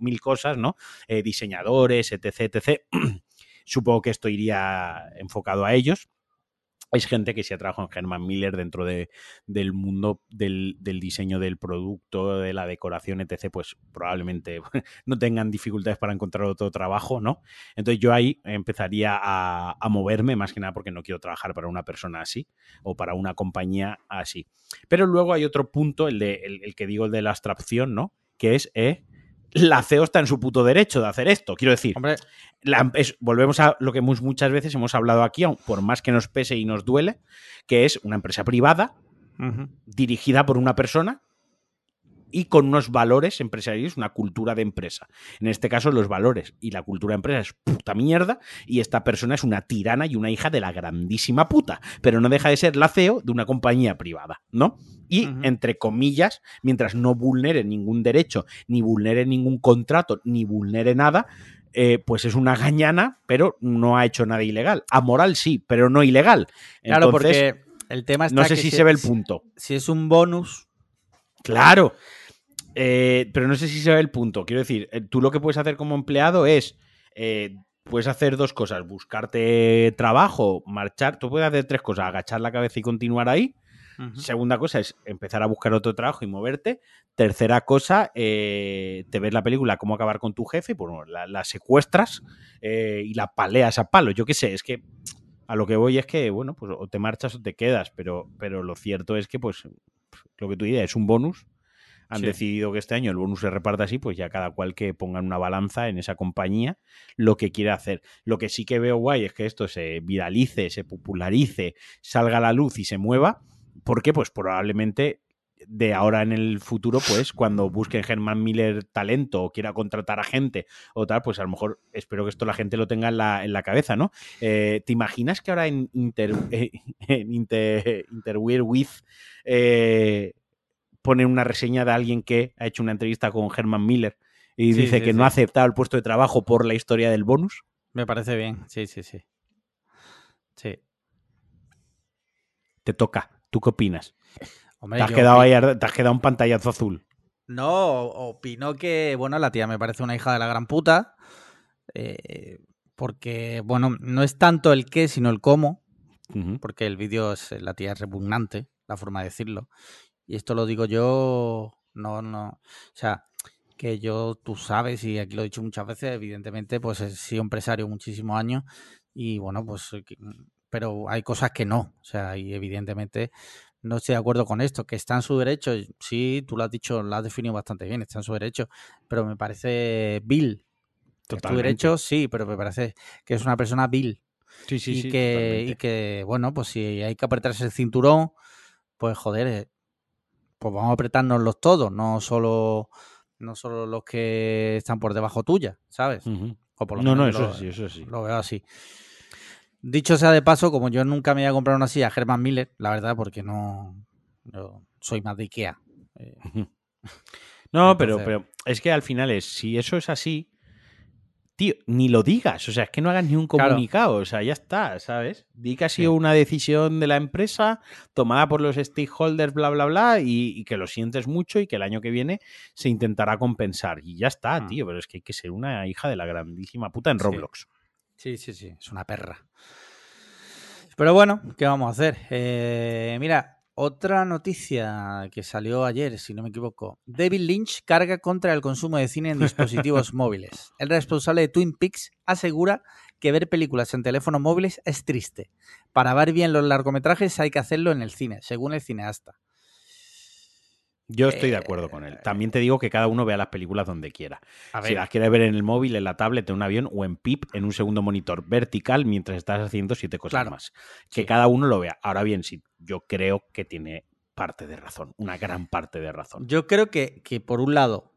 mil cosas, ¿no? Diseñadores, etc, etc. Supongo que esto iría enfocado a ellos. Es gente que se ha trabajado en Herman Miller dentro de, del mundo del, del diseño del producto, de la decoración, etc., pues probablemente no tengan dificultades para encontrar otro trabajo, ¿no? Entonces yo ahí empezaría a, a moverme, más que nada porque no quiero trabajar para una persona así o para una compañía así. Pero luego hay otro punto, el, de, el, el que digo, el de la abstracción, ¿no? Que es, eh, la CEO está en su puto derecho de hacer esto. Quiero decir, Hombre, la- es- volvemos a lo que muchas veces hemos hablado aquí, aun por más que nos pese y nos duele, que es una empresa privada dirigida por una persona y con unos valores empresariales, una cultura de empresa. En este caso, los valores y la cultura de empresa es puta mierda y esta persona es una tirana y una hija de la grandísima puta, pero no deja de ser la CEO de una compañía privada, ¿no? Y, entre comillas, mientras no vulnere ningún derecho, ni vulnere ningún contrato, ni vulnere nada, eh, pues es una gañana, pero no ha hecho nada ilegal. Amoral sí, pero no ilegal. Claro, Entonces, porque el tema está no sé que si se ve el punto. Si es un bonus, Claro. Eh, pero no sé si se ve el punto. Quiero decir, eh, tú lo que puedes hacer como empleado es. eh, puedes hacer dos cosas: buscarte trabajo, marchar. Tú puedes hacer tres cosas: agachar la cabeza y continuar ahí. Segunda cosa es empezar a buscar otro trabajo y moverte. Tercera cosa, eh, te ves la película Cómo acabar con tu jefe, pues bueno, la, la secuestras eh, y la paleas a palo. Yo qué sé, es que a lo que voy es que, bueno, pues o te marchas o te quedas, pero, pero lo cierto es que, pues, lo que tú dices es un bonus. Han Sí. decidido que este año el bonus se reparta así, pues ya cada cual que ponga en una balanza en esa compañía lo que quiera hacer. Lo que sí que veo guay es que esto se viralice, se popularice, salga a la luz y se mueva. ¿Por qué? Pues probablemente de ahora en el futuro, pues cuando busquen Herman Miller talento o quiera contratar a gente o tal, pues a lo mejor espero que esto la gente lo tenga en la, en la cabeza, ¿no? Eh, ¿Te imaginas que ahora en Inter, eh, en Inter, Interwear With eh, ponen una reseña de alguien que ha hecho una entrevista con Herman Miller y Sí, dice sí, que sí. no ha aceptado el puesto de trabajo por la historia del bonus? me parece bien. Sí, sí, sí. Sí. Te toca. ¿Tú qué opinas? Hombre, Te has, quedado ahí, te has quedado un pantallazo azul. No, opino que, bueno, la tía me parece una hija de la gran puta. eh, porque, bueno, no es tanto el qué, sino el cómo. Porque el vídeo, es, la tía es repugnante, la forma de decirlo. Y esto lo digo yo, no, no. O sea, que yo, tú sabes, y aquí lo he dicho muchas veces, evidentemente, pues he sido empresario muchísimos años. Y bueno, pues, eh, pero hay cosas que no. O sea, y evidentemente no estoy de acuerdo con esto, que está en su derecho. Sí, tú lo has dicho, lo has definido bastante bien, está en su derecho, pero me parece vil. Tu derecho, sí, pero me parece que es una persona vil Sí, sí, y, sí. que, totalmente. y que, bueno, pues si hay que apretarse el cinturón, pues joder, eh, pues vamos a apretárnoslos todos, no solo, no solo los que están por debajo tuya, ¿sabes? Ujú. O por lo No, no, eso lo, sí, eso sí. lo veo así. Dicho sea de paso, como yo nunca me voy a comprar una silla Herman Miller, la verdad, porque no yo soy más de Ikea. eh, No, pero, pero es que al final es, si eso es así, tío, ni lo digas, o sea, es que no hagas ni un Claro. comunicado, o sea, ya está, ¿sabes? Di que ha sido Sí. una decisión de la empresa tomada por los stakeholders, bla, bla, bla, y, y que lo sientes mucho y que el año que viene se intentará compensar. Y ya está, Mm. tío, pero es que hay que ser una hija de la grandísima puta en Sí. Roblox. Sí, sí, sí, es una perra. Pero bueno, ¿qué vamos a hacer? Eh, mira, otra noticia que salió ayer, si no me equivoco. David Lynch carga contra el consumo de cine en dispositivos móviles. El responsable de Twin Peaks asegura que ver películas en teléfonos móviles es triste. Para ver bien los largometrajes hay que hacerlo en el cine, según el cineasta. Yo estoy de acuerdo con él. También te digo que cada uno vea las películas donde quiera. A Si las quieres ver en el móvil, en la tablet, en un avión o en PIP, en un segundo monitor vertical mientras estás haciendo siete cosas Claro. más. Que Sí. cada uno lo vea. Ahora bien, sí, yo creo que tiene parte de razón, una gran parte de razón. Yo creo que, que por un lado,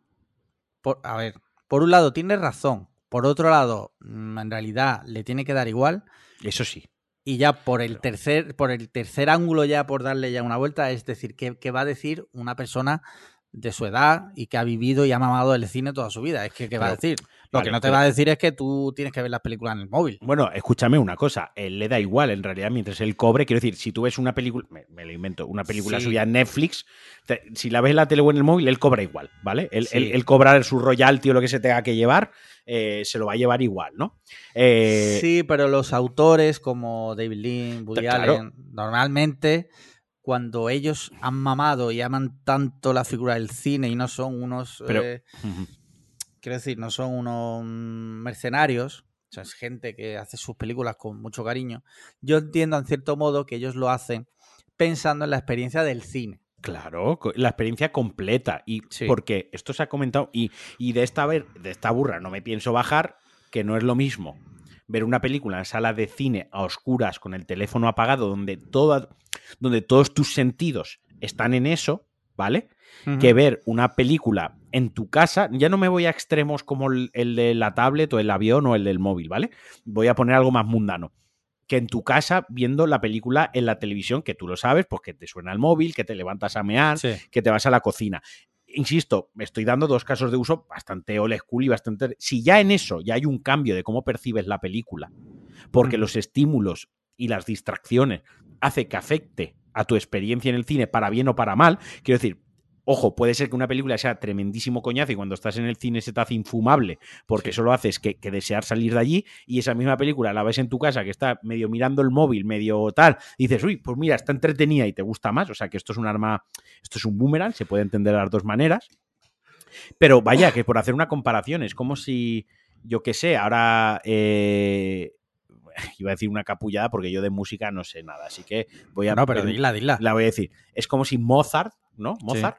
por, a ver, por un lado tiene razón, por otro lado, mm, en realidad le tiene que dar igual, Eso sí. Y ya por el tercer, por el tercer ángulo, ya por darle ya una vuelta, es decir, ¿qué, qué va a decir una persona de su edad y que ha vivido y ha mamado el cine toda su vida? Es que, ¿qué va a decir? Lo vale, que no te pero- va a decir es que tú tienes que ver las películas en el móvil. Bueno, escúchame una cosa, él le da igual, en realidad, mientras él cobre, quiero decir, si tú ves una película, me, me lo invento, una película Sí. suya en Netflix, te- si la ves en la tele o en el móvil, él cobra igual, ¿vale? Él, Sí. él- él cobra su royalty o lo que se tenga que llevar, eh, se lo va a llevar igual, ¿no? Eh, Sí, pero los autores como David Lynn, Woody Claro. Allen, normalmente cuando ellos han mamado y aman tanto la figura del cine y no son unos, Pero- eh. Quiero decir, no son unos mercenarios, o sea, es gente que hace sus películas con mucho cariño, yo entiendo en cierto modo que ellos lo hacen pensando en la experiencia del cine. Claro, la experiencia completa. Y Sí. porque esto se ha comentado, y, y de, esta ver, de esta burra no me pienso bajar, que no es lo mismo ver una película en sala de cine a oscuras con el teléfono apagado, donde, toda, donde todos tus sentidos están en eso, ¿vale? Que ver una película en tu casa, ya no me voy a extremos como el, el de la tablet o el avión o el del móvil, ¿vale? Voy a poner algo más mundano. Que en tu casa viendo la película en la televisión, que tú lo sabes, pues que te suena el móvil, que te levantas a mear, Sí. que te vas a la cocina. Insisto, me estoy dando dos casos de uso bastante old school y bastante... Si ya en eso ya hay un cambio de cómo percibes la película, porque Ujú. los estímulos y las distracciones hace que afecte a tu experiencia en el cine para bien o para mal, quiero decir, ojo, puede ser que una película sea tremendísimo coñazo y cuando estás en el cine se te hace infumable porque Sí. solo haces que, que desear salir de allí y esa misma película la ves en tu casa que está medio mirando el móvil, medio tal, y dices, uy, pues mira, está entretenida y te gusta más, o sea que esto es un arma, esto es un boomerang, se puede entender de las dos maneras, pero vaya, que por hacer una comparación, es como si, yo qué sé, ahora... eh, iba a decir una capullada porque yo de música no sé nada, así que voy a... No, pero dila, dila. La voy a decir. Es como si Mozart, ¿no? Mozart.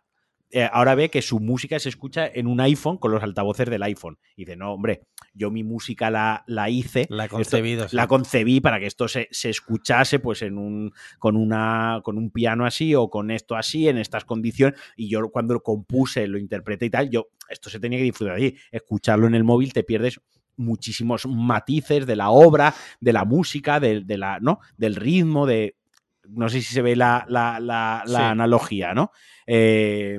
Eh, ahora ve que su música se escucha en un iPhone con los altavoces del iPhone. Y dice, no, hombre, yo mi música la, la hice. La esto- concebido. la concebí para que esto se, se escuchase pues en un con una con un piano así o con esto así en estas condiciones y yo cuando lo compuse lo interpreté y tal yo esto se tenía que disfrutar allí escucharlo en el móvil te pierdes muchísimos matices de la obra de la música de, de la no del ritmo de no sé si se ve la, la, la- la Sí. analogía no Eh,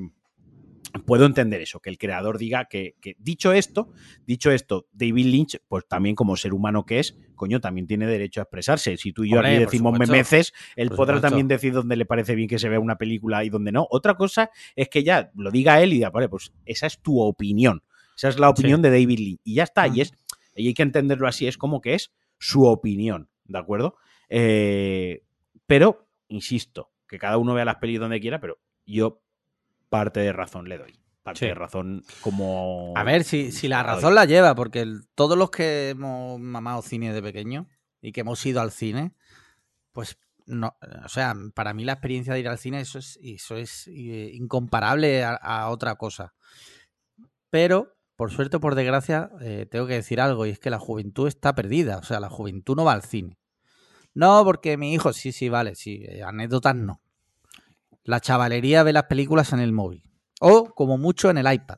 puedo entender eso, que el creador diga que, que dicho esto, dicho esto, David Lynch, pues también como ser humano que es, coño, también tiene derecho a expresarse. Si tú y yo Hombre, aquí decimos memeces, él Por podrá supuesto. también decir dónde le parece bien que se vea una película y dónde no. Otra cosa es que ya lo diga él y diga, vale, pues esa es tu opinión. Esa es la opinión Sí. de David Lynch. Y ya está, y es, y hay que entenderlo así, es como que es su opinión, ¿de acuerdo? Eh, pero, insisto, que cada uno vea las pelis donde quiera, pero yo parte de razón le doy. Parte Sí. de razón como... A ver, si, si la razón la lleva, porque el- todos los que hemos mamado cine de pequeño y que hemos ido al cine, pues no, o sea, para mí la experiencia de ir al cine eso es, eso es eh, incomparable a, a otra cosa. Pero, por suerte o por desgracia, eh, tengo que decir algo, y es que la juventud está perdida. O sea, la juventud no va al cine. No, porque mi hijo, sí, sí, vale, sí, eh, anécdotas no. La chavalería ve las películas en el móvil. O, como mucho, en el iPad.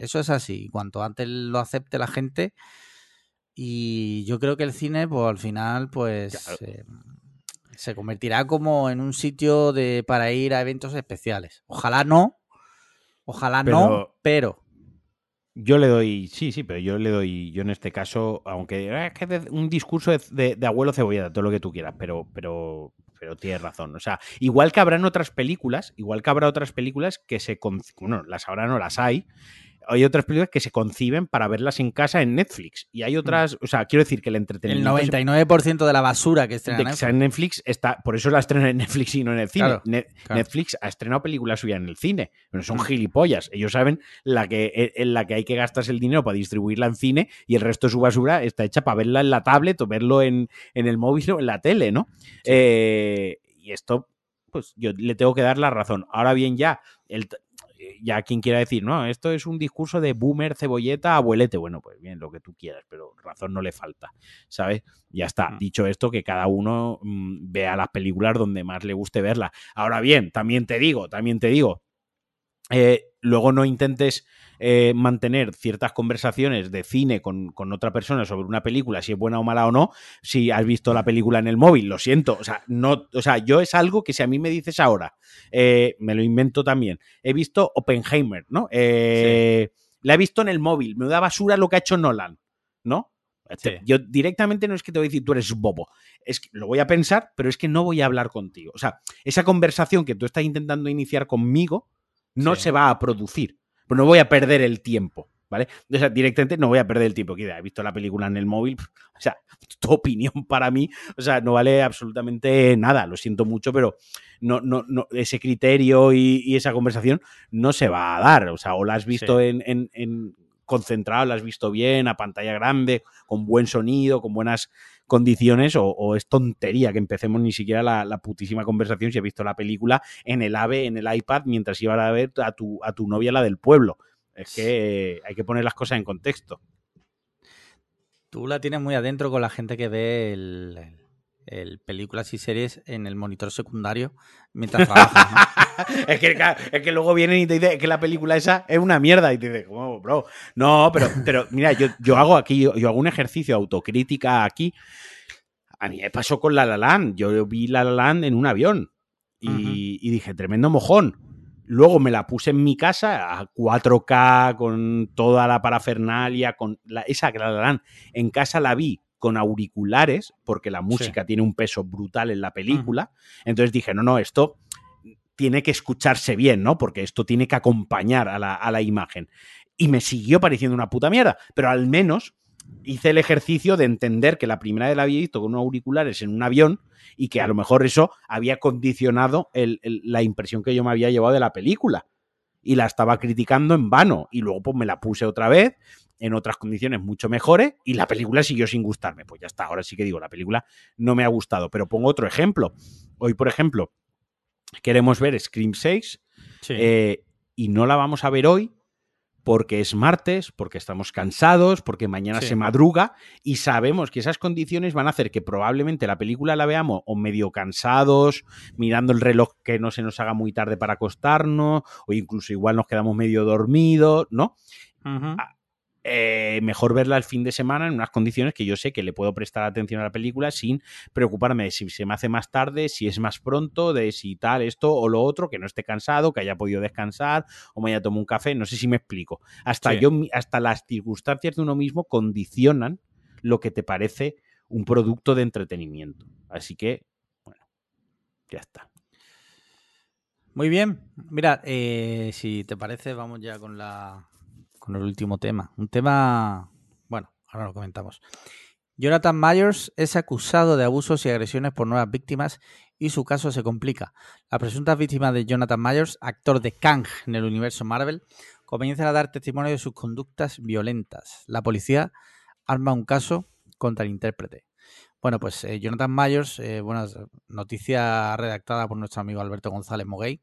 Eso es así. Cuanto antes lo acepte la gente. Y yo creo que el cine, pues al final, pues Claro. eh, se convertirá como en un sitio de para ir a eventos especiales. Ojalá no. Ojalá no, Pero- Yo le doy, sí, sí, pero yo le doy, yo en este caso, aunque es que es un discurso de, de, de abuelo cebolleta, todo lo que tú quieras, pero, pero, pero tienes razón. O sea, igual que habrán otras películas, igual que habrá otras películas que se, bueno, las habrá, no las hay, hay otras películas que se conciben para verlas en casa en Netflix. Y hay otras, o sea, quiero decir que el El entretenimiento. se- 99% de la basura que estrena Netflix. en Netflix está, por eso la estrenan en Netflix y no en el cine. Claro, claro. Netflix ha estrenado películas suyas en el cine, pero son Mm. gilipollas. Ellos saben la que, e, en la que hay que gastarse el dinero para distribuirla en cine y el resto de su basura está hecha para verla en la tablet o verlo en, en el móvil o en la tele, ¿no? Eh, y esto, pues yo le tengo que dar la razón. Ahora bien, ya, el, ya quien quiera decir, no, esto es un discurso de boomer, cebolleta, abuelete. Bueno, pues bien, lo que tú quieras, pero razón no le falta, ¿sabes? Ya está. Mm. Dicho esto, que cada uno mm, vea las películas donde más le guste verla. Ahora bien, también te digo, también te digo, eh, luego no intentes eh, mantener ciertas conversaciones de cine con, con otra persona sobre una película, si es buena o mala o no, si has visto la película en el móvil, lo siento. O sea, no, o sea, yo es algo que si a mí me dices ahora, eh, me lo invento también. He visto Oppenheimer, ¿no? Eh, La he visto en el móvil, me da basura lo que ha hecho Nolan, ¿no? Sí. Yo directamente no es que te voy a decir tú eres bobo, es que lo voy a pensar, pero es que no voy a hablar contigo. O sea, esa conversación que tú estás intentando iniciar conmigo no Sí. se va a producir. Pero no voy a perder el tiempo, ¿vale? O sea, directamente no voy a perder el tiempo. Que he visto la película en el móvil, o sea, tu opinión para mí, o sea, no vale absolutamente nada. Lo siento mucho, pero no, no, no, ese criterio y, y esa conversación no se va a dar. O sea, o la has visto Sí. en, en- en concentrado, la has visto bien, a pantalla grande, con buen sonido, con buenas condiciones, o, es tontería que empecemos ni siquiera la, la putísima conversación si he visto la película en el AVE, en el iPad, mientras iba a ver a tu, a tu novia, la del pueblo. Es que hay que poner las cosas en contexto. Tú la tienes muy adentro con la gente que ve el, el- el películas y series en el monitor secundario mientras trabajas. ¿no? es, que, es que luego vienen y te dicen que la película esa es una mierda. Y te dices, ¿cómo, bro? No, pero, pero mira, yo, yo hago aquí, yo, yo hago un ejercicio de autocrítica aquí. A mí me pasó con La La Land. Yo vi La La Land en un avión. Y, dije, tremendo mojón. Luego me la puse en mi casa a 4K, con toda la parafernalia, con la, esa La La Land. En casa la vi con auriculares, porque la música tiene un peso brutal en la película. Entonces dije, no, no, esto tiene que escucharse bien, ¿no? Porque esto tiene que acompañar a la, a la imagen. Y me siguió pareciendo una puta mierda, pero al menos hice el ejercicio de entender que la primera vez la había visto con unos auriculares en un avión y que a lo mejor eso había condicionado el- el- la impresión que yo me había llevado de la película. Y la estaba criticando en vano. Y luego pues me la puse otra vez en otras condiciones mucho mejores y la película siguió sin gustarme. Pues ya está, ahora sí que digo, la película no me ha gustado. Pero pongo otro ejemplo. Hoy, por ejemplo, queremos ver Scream 6 Sí. eh, y no la vamos a ver hoy porque es martes, porque estamos cansados, porque mañana Sí. se madruga y sabemos que esas condiciones van a hacer que probablemente la película la veamos o medio cansados, mirando el reloj que no se nos haga muy tarde para acostarnos, o incluso igual nos quedamos medio dormidos, ¿no? Eh, mejor verla el fin de semana en unas condiciones que yo sé que le puedo prestar atención a la película sin preocuparme de si se me hace más tarde, si es más pronto, de si tal, esto o lo otro, que no esté cansado, que haya podido descansar o me haya tomado un café, no sé si me explico. Hasta Sí. yo, hasta las circunstancias de uno mismo condicionan lo que te parece un producto de entretenimiento. Así que, bueno, ya está. Muy bien. Mira, eh, si te parece, vamos ya con la con el último tema. Un tema, bueno, ahora lo comentamos. Jonathan Myers es acusado de abusos y agresiones por nuevas víctimas y su caso se complica. Las presuntas víctimas de Jonathan Myers, actor de Kang en el universo Marvel, comienzan a dar testimonio de sus conductas violentas. La policía arma un caso contra el intérprete. Bueno, pues eh, Jonathan Myers, eh, bueno, noticia redactada por nuestro amigo Alberto González Moguey.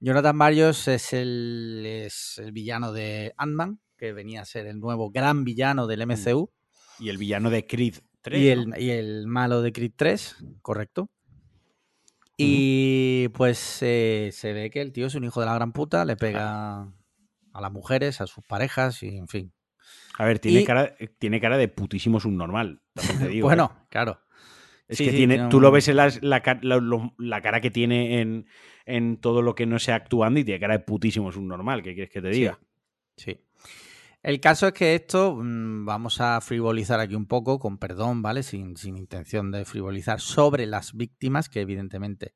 Jonathan Myers es el, es el villano de Ant-Man, que venía a ser el nuevo gran villano del MCU. Y el villano de Creed 3. Y ¿no? el, y el malo de Creed 3, correcto. Y pues eh, se ve que el tío es un hijo de la gran puta, le pega a las mujeres, a sus parejas y en fin. A ver, tiene, y- cara, tiene cara de putísimo subnormal. te digo, ¿eh? bueno, claro. Es Sí, que sí, tiene, tú lo un- ves en la, la- cara que tiene en, en todo lo que no sea actuando y tiene cara de putísimo subnormal. ¿Qué quieres que te diga? Sí. El caso es que esto, mm, vamos a frivolizar aquí un poco, con perdón, ¿vale? Sin, sin intención de frivolizar, sobre las víctimas, que evidentemente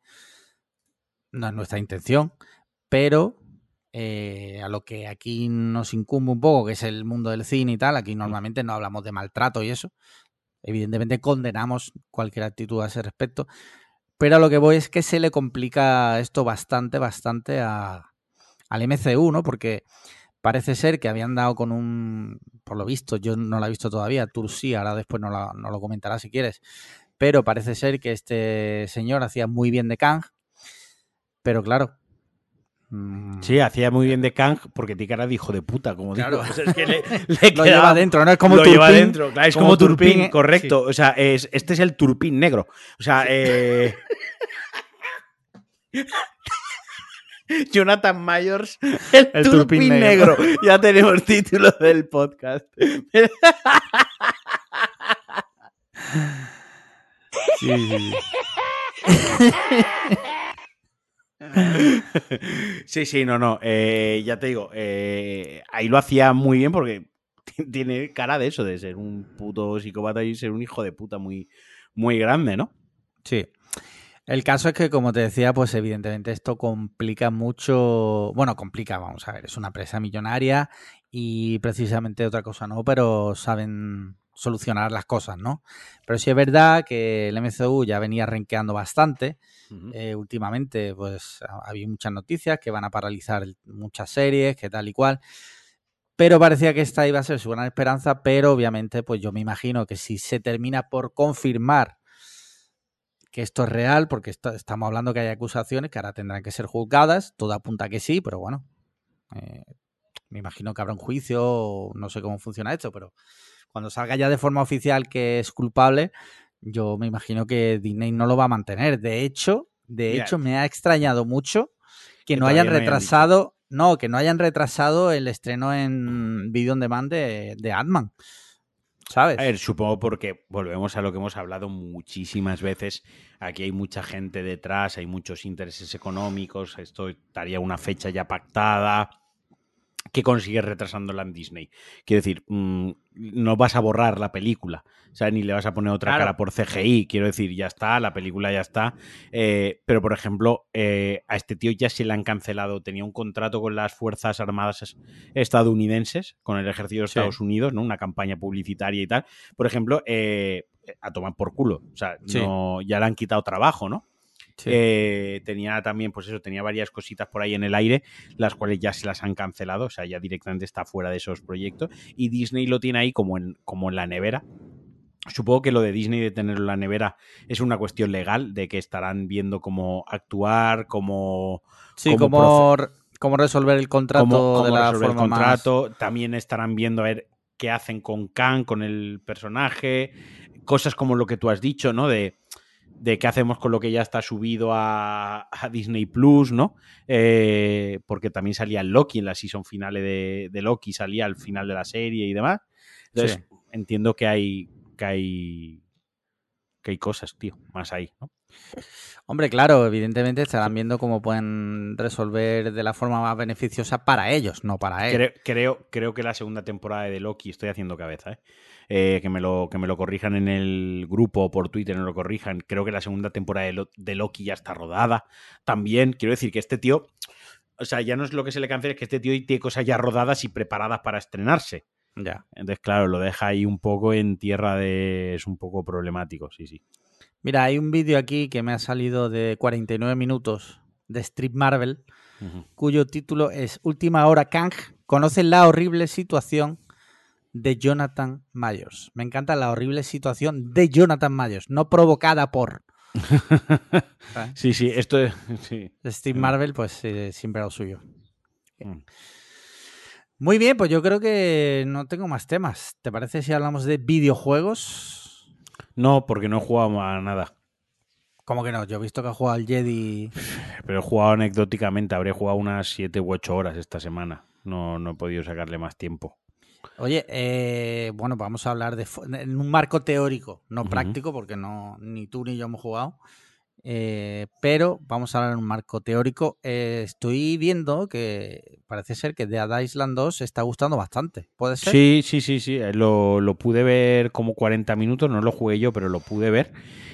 no es nuestra intención, pero eh, a lo que aquí nos incumbe un poco, que es el mundo del cine y tal, aquí normalmente no hablamos de maltrato y eso. Evidentemente condenamos cualquier actitud a ese respecto, pero a lo que voy es que se le complica esto bastante, bastante a, al MCU, ¿no? Porque parece ser que habían dado con un, por lo visto, yo no lo he visto todavía, tú sí, ahora después no, no lo comentarás si quieres, pero parece ser que este señor hacía muy bien de Kang, pero claro, Sí, hacía muy bien de Kang porque Tikara dijo de puta, como claro. digo. Sea, es que le, le lo lleva dentro, ¿no? Es como lo Turpin. lleva dentro, claro, es como, como Turpin, Turpin, correcto. O sea, es, este es el Turpin negro. O sea, eh... Jonathan Myers, el, El Turpin, Turpin negro. negro. Ya tenemos título del podcast. Sí, sí, sí. Sí, no, no. eh, ya te digo, eh, ahí lo hacía muy bien porque tiene cara de eso, de ser un puto psicópata y ser un hijo de puta muy, muy grande, ¿no? Sí. El caso es que, como te decía, pues evidentemente esto complica mucho. Bueno, complica, vamos a ver, es una empresa millonaria y precisamente otra cosa no, pero saben solucionar las cosas, ¿no? Pero sí es verdad que el MCU ya venía renqueando bastante. Eh, últimamente, pues ha- había muchas noticias que van a paralizar muchas series, que tal y cual. Pero parecía que esta iba a ser su gran esperanza, pero obviamente, pues yo me imagino que si se termina por confirmar que esto es real, porque esto- estamos hablando que hay acusaciones que ahora tendrán que ser juzgadas, todo apunta a que sí, pero bueno, eh, me imagino que habrá un juicio, no sé cómo funciona esto, pero cuando salga ya de forma oficial que es culpable, yo me imagino que Disney no lo va a mantener. De hecho, de hecho, me ha extrañado mucho que no hayan retrasado, no, que no hayan retrasado el estreno en video on demand de, de Ant-Man. ¿Sabes? A ver, supongo porque volvemos a lo que hemos hablado muchísimas veces. Aquí hay mucha gente detrás, hay muchos intereses económicos. Esto estaría una fecha ya pactada. Que consigues retrasándola en Disney? Quiero decir, mm, no vas a borrar la película, o sea, ni le vas a poner otra Claro. cara por CGI. Quiero decir, ya está, la película ya está. Eh, pero, por ejemplo, eh, a este tío ya se le han cancelado. Tenía un contrato con las Fuerzas Armadas es- estadounidenses, con el ejército de Sí. Estados Unidos, ¿no? Una campaña publicitaria y tal. Por ejemplo, eh, a tomar por culo. O sea, Sí. no, ya le han quitado trabajo, ¿no? Sí. Eh, tenía también, pues eso, tenía varias cositas por ahí en el aire, las cuales ya se las han cancelado, o sea, ya directamente está fuera de esos proyectos. Y Disney lo tiene ahí como en, como en la nevera. Supongo que lo de Disney de tenerlo en la nevera es una cuestión legal, de que estarán viendo cómo actuar, cómo, Sí, cómo, cómo resolver el contrato cómo- cómo de la resolver el más- contrato. También estarán viendo a ver qué hacen con Khan, con el personaje. Cosas como lo que tú has dicho, ¿no? De, de qué hacemos con lo que ya está subido a, a Disney Plus, ¿no? Eh, porque también salía Loki en la season finale de, de Loki, salía al final de la serie y demás. Entonces, Sí. entiendo que hay, que hay. Que hay cosas, tío, más ahí, ¿no? Hombre, claro, evidentemente estarán viendo cómo pueden resolver de la forma más beneficiosa para ellos, no para él. Creo, creo, creo que la segunda temporada de Loki, estoy haciendo cabeza, ¿eh? Eh, que, me lo, que me lo corrijan en el grupo o por Twitter, no lo corrijan. Creo que la segunda temporada de, Lo- de Loki ya está rodada. También, quiero decir que este tío, o sea, ya no es lo que se le cancela, es que este tío tiene cosas ya rodadas y preparadas para estrenarse. Ya. Entonces, claro, lo deja ahí un poco en tierra de... es un poco problemático, sí, sí. Mira, hay un vídeo aquí que me ha salido de 49 minutos de Street Marvel, cuyo título es Última hora Kang conoce la horrible situación de Jonathan Myers. Me encanta la horrible situación de Jonathan Myers, no provocada por. Sí, sí, esto es... sí. Steve Mm. Marvel, pues eh, siempre lo suyo. Mm. Muy bien, pues yo creo que no tengo más temas. ¿Te parece si hablamos de videojuegos? No, porque no he jugado a nada. ¿Cómo que no? Yo he visto que ha jugado al Jedi. Pero he jugado anecdóticamente, habré jugado unas 7 u 8 horas esta semana. No, no he podido sacarle más tiempo. Oye, eh, bueno, vamos a hablar de en un marco teórico, no práctico, porque no ni tú ni yo hemos jugado. Eh, pero vamos a hablar en un marco teórico. Eh, estoy viendo que parece ser que Dead Island 2 está gustando bastante. ¿Puede ser? Sí, sí, sí, sí. eh, Lo, lo pude ver como 40 minutos, no lo jugué yo, pero lo pude ver.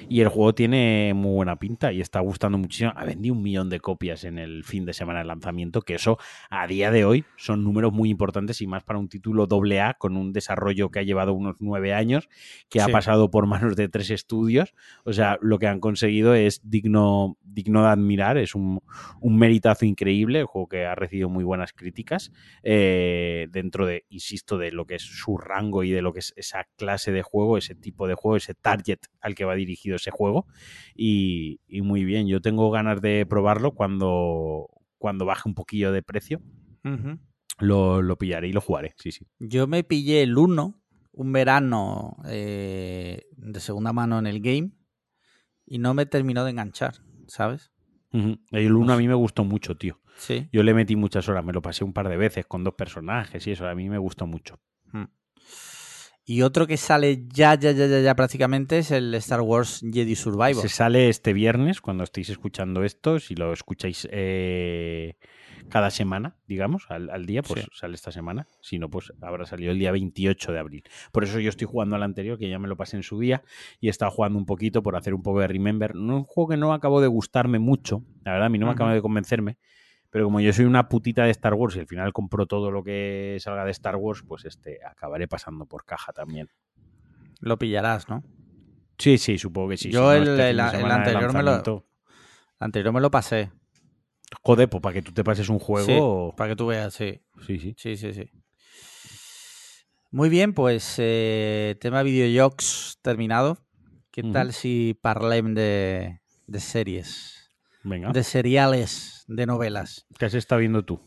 Y el juego tiene muy buena pinta y está gustando muchísimo. Ha vendido un millón de copias en el fin de semana de lanzamiento, que eso a día de hoy son números muy importantes y más para un título AA con un desarrollo que ha llevado unos nueve años, que ha pasado por manos de tres estudios. O sea, lo que han conseguido es digno, digno de admirar, es un, un meritazo increíble, el juego que ha recibido muy buenas críticas eh, dentro de, insisto, de lo que es su rango y de lo que es esa clase de juego, ese tipo de juego, ese target al que va dirigido ese juego. Y, y muy bien, yo tengo ganas de probarlo cuando, cuando baje un poquillo de precio. Lo, lo pillaré y lo jugaré, sí, sí. Yo me pillé el 1 un verano eh, de segunda mano en el game y no me terminó de enganchar, ¿sabes? El 1 a mí me gustó mucho, tío. Sí. Yo le metí muchas horas, me lo pasé un par de veces con dos personajes y eso, a mí me gustó mucho. Mm. Y otro que sale ya, ya, ya, ya, ya prácticamente es el Star Wars Jedi Survivor. Se sale este viernes cuando estéis escuchando esto, si lo escucháis eh, cada semana, digamos, al, al día, pues Sí. sale esta semana. Si no, pues habrá salido el día 28 de abril. Por eso yo estoy jugando al anterior, que ya me lo pasé en su día, y he estado jugando un poquito por hacer un poco de Remember. No, un juego que no acabo de gustarme mucho, la verdad, a mí no me acaba de convencerme. Pero como yo soy una putita de Star Wars y al final compro todo lo que salga de Star Wars, pues este acabaré pasando por caja también. Lo pillarás, ¿no? Sí, sí, supongo que sí. Yo Si no, el- este el- anterior me lo- anterior me lo pasé. Joder, pues para que tú te pases un juego. Para que tú veas, sí. Sí, sí. Sí, sí, sí. Muy bien, pues eh, tema videojuegos terminado. ¿Qué tal si parlem de, de series? Venga. De seriales, de novelas. ¿Qué has estado viendo tú?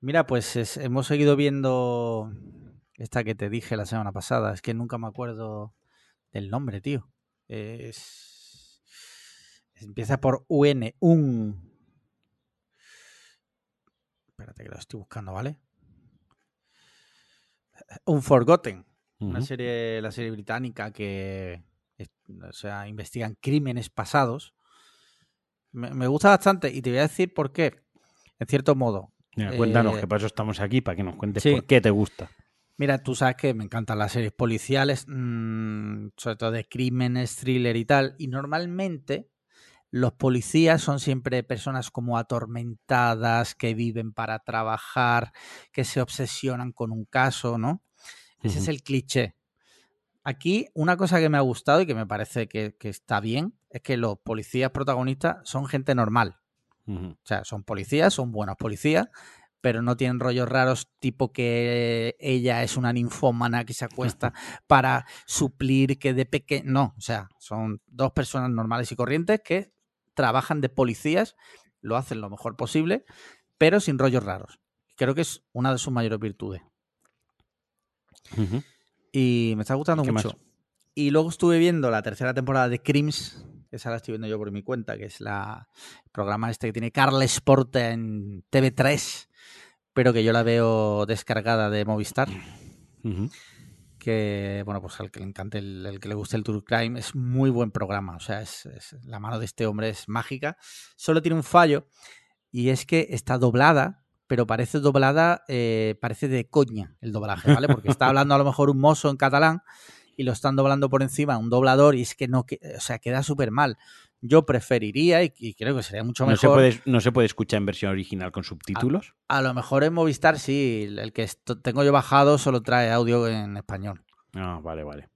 Mira, pues es- hemos seguido viendo esta que te dije la semana pasada. Es que nunca me acuerdo del nombre, tío. Es... Empieza por UN. Un. Espérate que lo estoy buscando, ¿vale? Unforgotten. Una Ujú. serie, la serie británica que o sea, investigan crímenes pasados. Me, me gusta bastante y te voy a decir por qué. En cierto modo. Mira, cuéntanos, Eh, que para eso estamos aquí, para que nos cuentes sí. por qué te gusta. Mira, tú sabes que me encantan las series policiales, mm, sobre todo de crímenes, thriller y tal. Y normalmente los policías son siempre personas como atormentadas, que viven para trabajar, que se obsesionan con un caso, ¿no? Ese es el cliché. Aquí, una cosa que me ha gustado y que me parece que, que está bien es que los policías protagonistas son gente normal. O sea, son policías, son buenos policías, pero no tienen rollos raros tipo que ella es una ninfómana que se acuesta para suplir que de pequeño... No, o sea, son dos personas normales y corrientes que trabajan de policías, lo hacen lo mejor posible, pero sin rollos raros. Creo que es una de sus mayores virtudes. Y me está gustando ¿Y qué mucho. más? Y luego estuve viendo la tercera temporada de Crims, que esa la estoy viendo yo por mi cuenta, que es la el programa este que tiene Carles Porta en TV3, pero que yo la veo descargada de Movistar. Ujú. Que, bueno, pues al que le encante, el, que le guste el True Crime, es muy buen programa. O sea, es, la mano de este hombre es mágica. Solo tiene un fallo, y es que está doblada, pero parece doblada, eh, parece de coña el doblaje, ¿vale? Porque está hablando a lo mejor un mozo en catalán y lo están doblando por encima un doblador y es que no, o sea, queda súper mal. Yo preferiría, y, y creo que sería mucho ¿No, mejor, se puede, ¿No se puede escuchar en versión original con subtítulos? a lo mejor en Movistar sí, el que tengo yo bajado solo trae audio en español. Ah, vale, vale.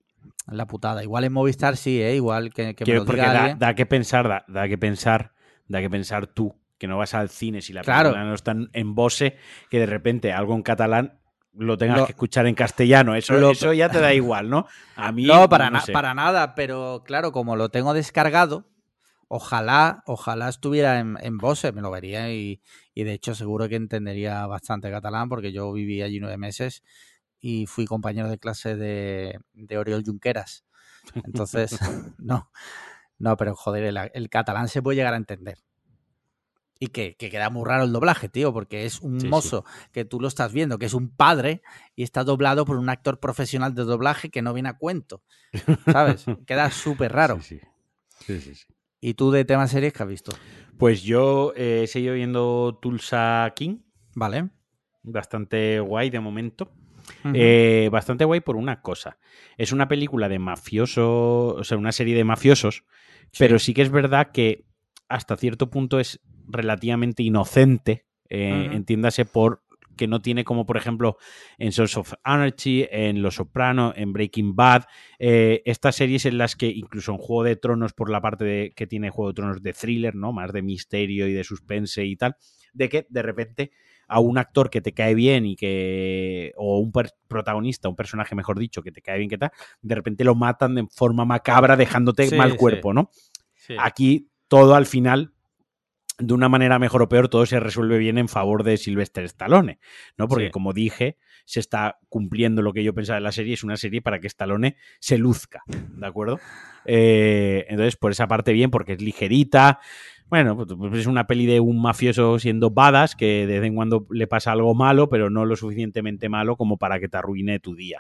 Es La putada. Igual en Movistar sí, ¿eh? Igual que, que me lo porque diga da, que pensar, da, da que pensar, da que pensar tú, que no vas al cine si la Claro. película no está en- Bose, que de repente algo en catalán lo tengas Lo- que escuchar en castellano. Eso, Lo- eso ya te da igual, ¿no? A mí No, para, na- sé. para nada, pero claro, como lo tengo descargado, ojalá, ojalá estuviera en, en Bose, me lo vería y, y de hecho seguro que entendería bastante catalán porque yo viví allí nueve meses y fui compañero de clase de, de Oriol Junqueras. Entonces, no, no, pero joder, el, el catalán se puede llegar a entender. Y que, que queda muy raro el doblaje, tío, porque es un Sí, sí. mozo que tú lo estás viendo, que es un padre, y está doblado por un actor profesional de doblaje que no viene a cuento. ¿Sabes? Queda súper raro. Sí, sí. Sí, sí, sí. ¿Y tú de temas series qué has visto? Pues yo eh, he seguido viendo Tulsa King. Vale. Bastante guay de momento. Eh, bastante guay por una cosa. Es una película de mafioso, o sea, una serie de mafiosos, pero sí que es verdad que hasta cierto punto es relativamente inocente, eh, entiéndase por que no tiene como por ejemplo en Sons of Anarchy, en Los Soprano, en Breaking Bad, eh, estas series en las que incluso en Juego de Tronos por la parte de, que tiene Juego de Tronos de thriller, ¿no? Más de misterio y de suspense y tal, de que de repente a un actor que te cae bien y que. o un protagonista, un personaje, mejor dicho, que te cae bien, que tal, de repente lo matan de forma macabra, dejándote Sí, mal sí. cuerpo, ¿no? Sí. Aquí todo al final. De una manera mejor o peor, todo se resuelve bien en favor de Sylvester Stallone, ¿no? Porque, Sí. como dije, se está cumpliendo lo que yo pensaba de la serie. Es una serie para que Stallone se luzca, ¿de acuerdo? Eh, entonces, por esa parte, bien, porque es ligerita. Bueno, pues, pues es una peli de un mafioso siendo badass que de vez en cuando le pasa algo malo, pero no lo suficientemente malo como para que te arruine tu día.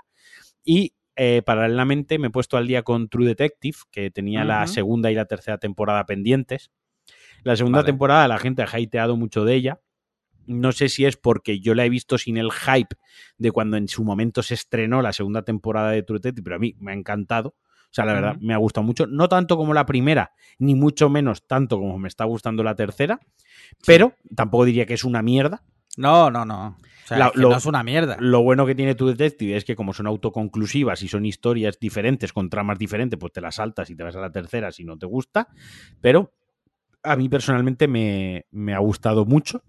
Y eh, paralelamente me he puesto al día con True Detective, que tenía la segunda y la tercera temporada pendientes. La segunda Vale. temporada la gente ha hypeado mucho de ella. No sé si es porque yo la he visto sin el hype de cuando en su momento se estrenó la segunda temporada de True Detective, pero a mí me ha encantado. O sea, la verdad, me ha gustado mucho. No tanto como la primera, ni mucho menos tanto como me está gustando la tercera, pero tampoco diría que es una mierda. No, no, no. O sea, La- es que lo- no es una mierda. Lo bueno que tiene True Detective es que como son autoconclusivas y son historias diferentes con tramas diferentes, pues te las saltas y te vas a la tercera si no te gusta. Pero a mí personalmente me, me ha gustado mucho.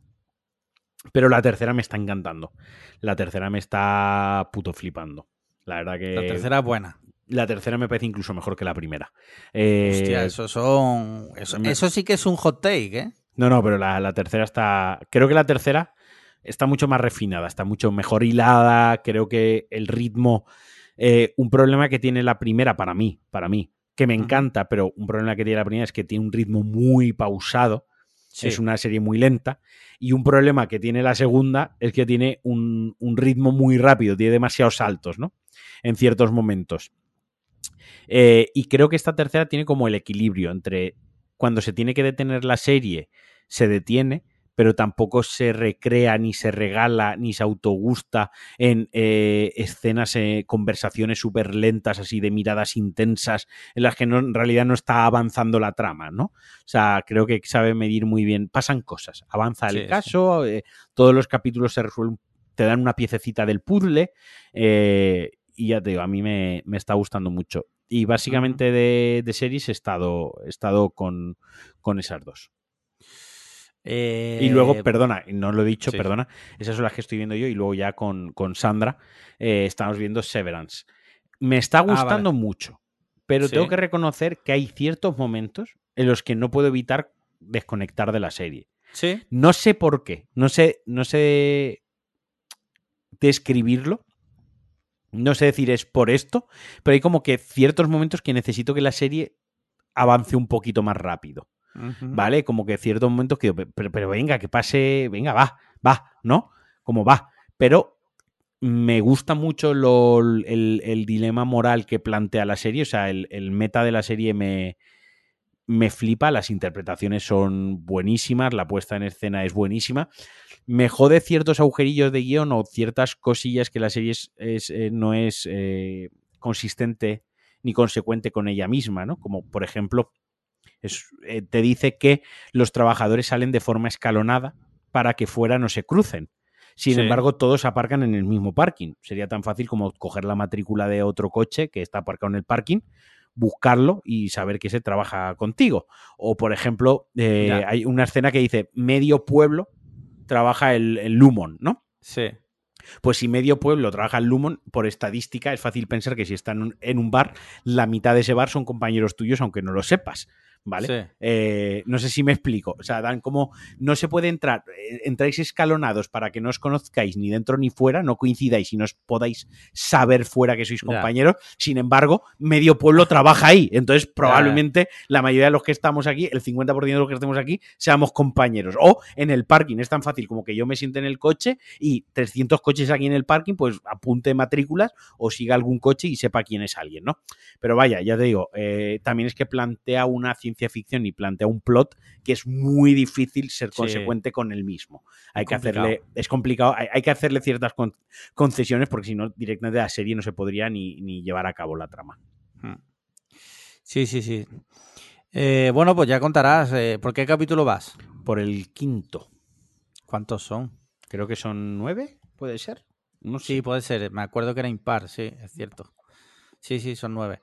Pero la tercera me está encantando. La tercera me está puto flipando. La verdad que La tercera es buena. la tercera me parece incluso mejor que la primera. Eh, Hostia, eso son. Eso, me- eso sí que es un hot take, ¿eh? No, no, pero la, la tercera está. Creo que la tercera está mucho más refinada, está mucho mejor hilada. Creo que el ritmo. eh, un problema que tiene la primera para mí, para mí, que me encanta, pero un problema que tiene la primera es que tiene un ritmo muy pausado. Sí. Es una serie muy lenta. Y un problema que tiene la segunda es que tiene un, un ritmo muy rápido, tiene demasiados saltos, ¿no? En ciertos momentos. Eh, y creo que esta tercera tiene como el equilibrio entre cuando se tiene que detener la serie, se detiene, pero tampoco se recrea, ni se regala, ni se autogusta en eh, escenas, eh, conversaciones súper lentas, así de miradas intensas, en las que no, en realidad no está avanzando la trama, ¿no? O sea, creo que sabe medir muy bien. Pasan cosas, avanza el Sí, sí. caso, eh, todos los capítulos se resuelven, te dan una piececita del puzzle, y ya te digo, a mí me, me está gustando mucho. Y básicamente de, de series he estado, he estado con, con esas dos. Eh, Y luego, perdona, no lo he dicho, sí. perdona, esas son las que estoy viendo yo y luego ya con, con Sandra eh, estamos viendo Severance. Me está Ah, vale. gustando mucho, pero Sí. tengo que reconocer que hay ciertos momentos en los que no puedo evitar desconectar de la serie. Sí. No sé por qué, no sé, no sé describirlo. No sé decir es por esto, pero hay como que ciertos momentos que necesito que la serie avance un poquito más rápido. ¿Vale? Como que ciertos momentos que pero, pero venga, que pase, venga, va, va, ¿no? Como va. Pero me gusta mucho lo- el, dilema moral que plantea la serie, o sea, el, el meta de la serie me, me flipa, las interpretaciones son buenísimas, la puesta en escena es buenísima. Me jode ciertos agujerillos de guion o ciertas cosillas que la serie es, eh, no es eh, consistente ni consecuente con ella misma, ¿no? Como por ejemplo, es- eh, te dice que los trabajadores salen de forma escalonada para que fuera no se crucen. Sin Sí. embargo, todos aparcan en el mismo parking. Sería tan fácil como coger la matrícula de otro coche que está aparcado en el parking, buscarlo y saber que se trabaja contigo. O, por ejemplo, eh, hay una escena que dice medio pueblo trabaja el, el Lumon, ¿no? Sí. Pues si medio pueblo trabaja en Lumon, por estadística es fácil pensar que si están en un bar, la mitad de ese bar son compañeros tuyos, aunque no lo sepas. ¿Vale? Sí. Eh, no sé si me explico. O sea, dan como. No se puede entrar. eh, Entráis escalonados para que no os conozcáis ni dentro ni fuera, no coincidáis y no os podáis saber fuera que sois compañeros. Sin embargo, medio pueblo trabaja ahí. Entonces, probablemente la mayoría de los que estamos aquí, el 50% de los que estemos aquí, seamos compañeros. O en el parking. Es tan fácil como que yo me siente en el coche y 300 coches aquí en el parking, pues apunte matrículas o siga algún coche y sepa quién es alguien, ¿no? Pero vaya, ya te digo, eh, también es que plantea una ciencia ciencia ficción y plantea un plot que es muy difícil ser Sí. consecuente con el mismo. Hay Es que complicado. hacerle, es complicado, hay, hay que hacerle ciertas con- concesiones porque si no, directamente la serie no se podría ni, ni llevar a cabo la trama. Mm. Sí, sí, sí. Eh, bueno, pues ya contarás. eh, ¿Por qué capítulo vas? Por el quinto, ¿Cuántos son? creo que son nueve, ¿puede ser? No sé. Sí, puede ser. Me acuerdo que era impar, sí, es cierto. Sí, sí, son nueve.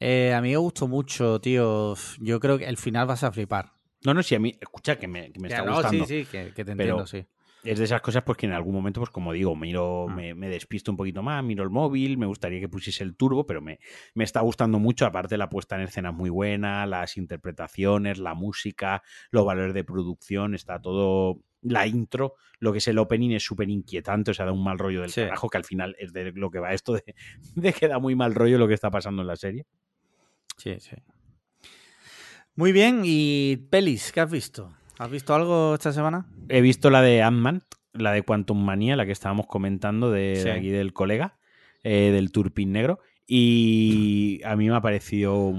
Eh, a mí me gustó mucho, tío. Yo creo que el final vas a flipar. No, no, sí, a mí, escucha, que me, que me Ya, está no, gustando. Sí, sí, que, que te Pero- entiendo, sí. es de esas cosas pues que en algún momento, pues como digo, miro, Mm. me, me despisto un poquito más, miro el móvil, me gustaría que pusiese el turbo, pero me, me está gustando mucho, aparte la puesta en escena es muy buena, las interpretaciones, la música, los valores de producción, está todo, la intro, lo que es el opening es súper inquietante, o sea, da un mal rollo del Sí. carajo, que al final es de lo que va esto de, de que da muy mal rollo lo que está pasando en la serie. Sí, sí. Muy bien, y pelis, ¿qué has visto? ¿Has visto algo esta semana? He visto la de Ant-Man, la de Quantum Manía, la que estábamos comentando de, aquí del colega, eh, del Turpin Negro. Y a mí me ha parecido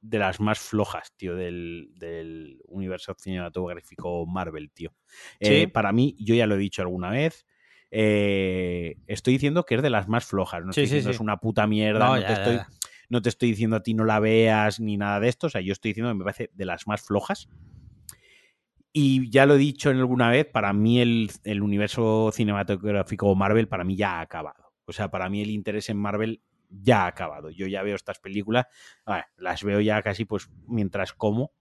de las más flojas, tío, del, del universo cinematográfico Marvel, tío. Eh, Sí. para mí, yo ya lo he dicho alguna vez. eh, estoy diciendo que es de las más flojas. No Sí, estoy sí, diciendo sí. es una puta mierda. No, No, te ya, ya, estoy, ya. No te estoy diciendo a ti no la veas ni nada de esto. O sea, yo estoy diciendo que me parece de las más flojas. Y ya lo he dicho en alguna vez, para mí el, el universo cinematográfico Marvel, para mí ya ha acabado. O sea, para mí el interés en Marvel ya ha acabado. Yo ya veo estas películas, las veo ya casi pues mientras como,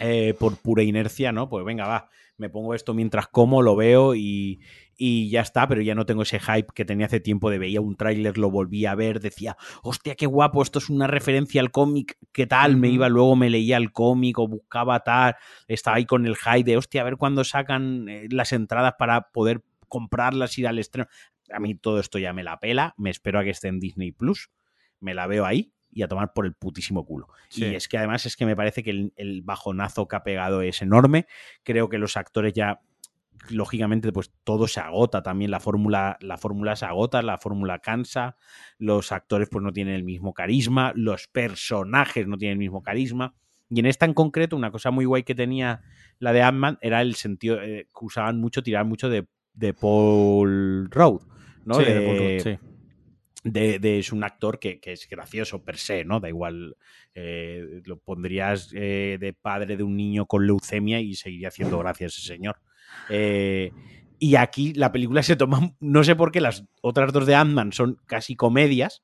eh, por pura inercia, ¿no? Pues venga, va, me pongo esto mientras como, lo veo y, y ya está, pero ya no tengo ese hype que tenía hace tiempo de veía un tráiler, lo volví a ver, decía, hostia, qué guapo, esto es una referencia al cómic, ¿qué tal? Me iba, luego me leía el cómic o buscaba tal, estaba ahí con el hype de, hostia, a ver cuándo sacan eh, las entradas para poder comprarlas, ir al estreno. A mí todo esto ya me la pela, me espero a que esté en Disney Plus, me la veo ahí y a tomar por el putísimo culo. Sí. Y es que además es que me parece que el, el bajonazo que ha pegado es enorme. Creo que los actores ya, lógicamente, pues todo se agota también. La fórmula, la fórmula se agota, la fórmula cansa. Los actores, pues, no tienen el mismo carisma. Los personajes no tienen el mismo carisma. Y en esta en concreto, una cosa muy guay que tenía la de Ant-Man era el sentido eh, que usaban mucho, tiraban mucho de, de Paul Rudd. ¿no? Sí, de, de Paul Rudd, sí. De- de- es un actor que, que es gracioso per se, ¿no? Da igual, eh, lo pondrías eh, de padre de un niño con leucemia y seguiría haciendo gracia ese señor. Eh, y aquí la película se toma, no sé por qué las otras dos de Ant-Man son casi comedias,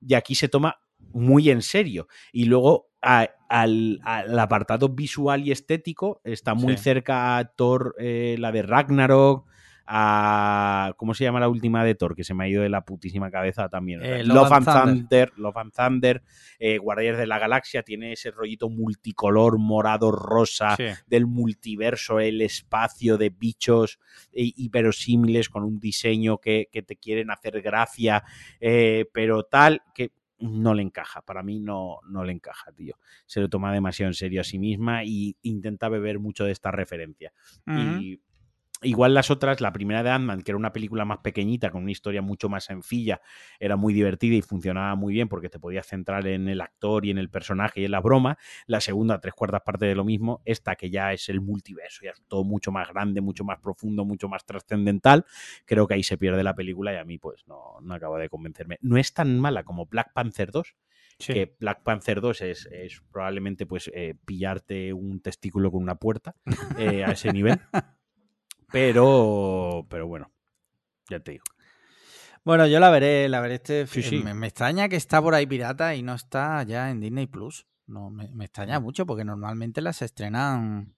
y aquí se toma muy en serio. Y luego a- al, al apartado visual y estético está muy Sí. cerca a Thor, la de Ragnarok, a... ¿Cómo se llama la última de Thor? Que se me ha ido de la putísima cabeza también. Eh, Love, Love and and Thunder. Love and Thunder, eh, Guardianes de la Galaxia, tiene ese rollito multicolor, morado, rosa, Sí. del multiverso, el espacio de bichos eh, hiperosímiles con un diseño que, que te quieren hacer gracia, eh, pero tal que no le encaja. Para mí no, no le encaja, tío. Se lo toma demasiado en serio a sí misma y intenta beber mucho de esta referencia. Y igual las otras, la primera de Ant-Man, que era una película más pequeñita, con una historia mucho más sencilla, era muy divertida y funcionaba muy bien porque te podías centrar en el actor y en el personaje y en la broma. La segunda, tres cuartas partes de lo mismo. Esta, que ya es el multiverso, ya es todo mucho más grande, mucho más profundo, mucho más trascendental. Creo que ahí se pierde la película y a mí, pues, no, no acaba de convencerme. No es tan mala como Black Panther 2, Sí. que Black Panther 2 es, es probablemente pues eh, pillarte un testículo con una puerta eh, a ese nivel. Pero, pero bueno, ya te digo. Bueno, yo la veré, la veré este. Sí, sí. Me, me extraña que está por ahí pirata y no está ya en Disney Plus. No, me, me extraña mucho porque normalmente las estrenan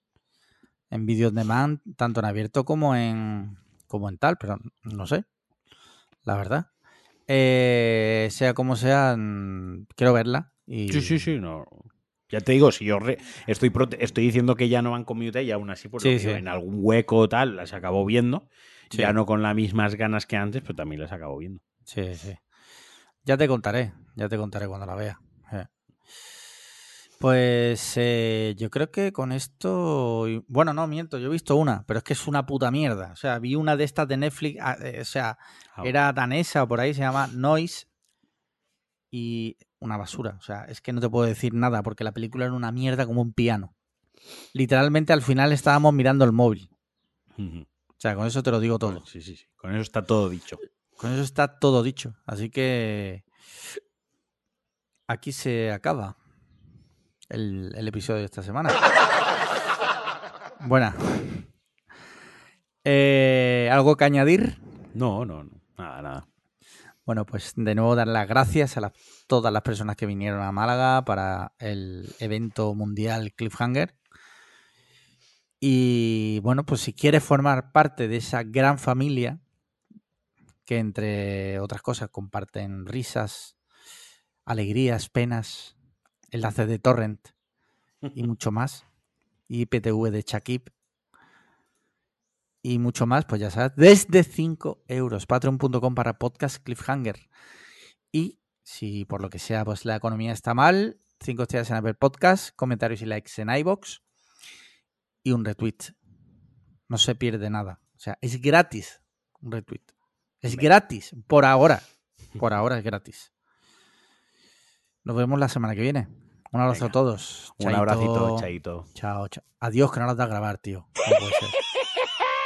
en video on demand, tanto en abierto como en como en tal, pero no sé. La verdad. Eh, sea como sea, mm, quiero verla. Y... Sí, sí, sí, no. Ya te digo, si yo re- estoy, estoy diciendo que ya no van con Mute y aún así, pues Sí, lo que sí. en algún hueco o tal, las acabo viendo. Sí. Ya no con las mismas ganas que antes, pero también las acabo viendo. Sí, sí. Ya te contaré, ya te contaré cuando la vea. Eh. Pues eh, yo creo que con esto. Bueno, no, miento, yo he visto una, pero es que es una puta mierda. O sea, vi una de estas de Netflix, ah, eh, o sea, Ah, era danesa o por ahí, se llama Noise. Y una basura. O sea, es que no te puedo decir nada porque la película era una mierda como un piano. Literalmente al final estábamos mirando el móvil. O sea, con eso te lo digo todo. Sí, sí, sí. Con eso está todo dicho. Con eso está todo dicho. Así que aquí se acaba el, el episodio de esta semana. Buena. Eh, ¿Algo que añadir? No, no, no. Nada, nada. Bueno, pues de nuevo dar las gracias a todas las personas que vinieron a Málaga para el evento mundial Cliffhanger. Y bueno, pues si quieres formar parte de esa gran familia que entre otras cosas comparten risas, alegrías, penas, enlaces de torrent y mucho más, y IPTV de Chakip y mucho más, pues ya sabes, desde 5 euros, patreon.com para podcast Cliffhanger. Y si por lo que sea, pues la economía está mal, 5 estrellas en Apple Podcast, comentarios y likes en iBox y un retweet. No se pierde nada. O sea, es gratis un retweet. Es gratis, por ahora. Por ahora es gratis. Nos vemos la semana que viene. Un abrazo Venga. a todos. Un Chaito. abracito, chaito. Chao, chao. Adiós, que no las da a grabar, tío. No puede ser.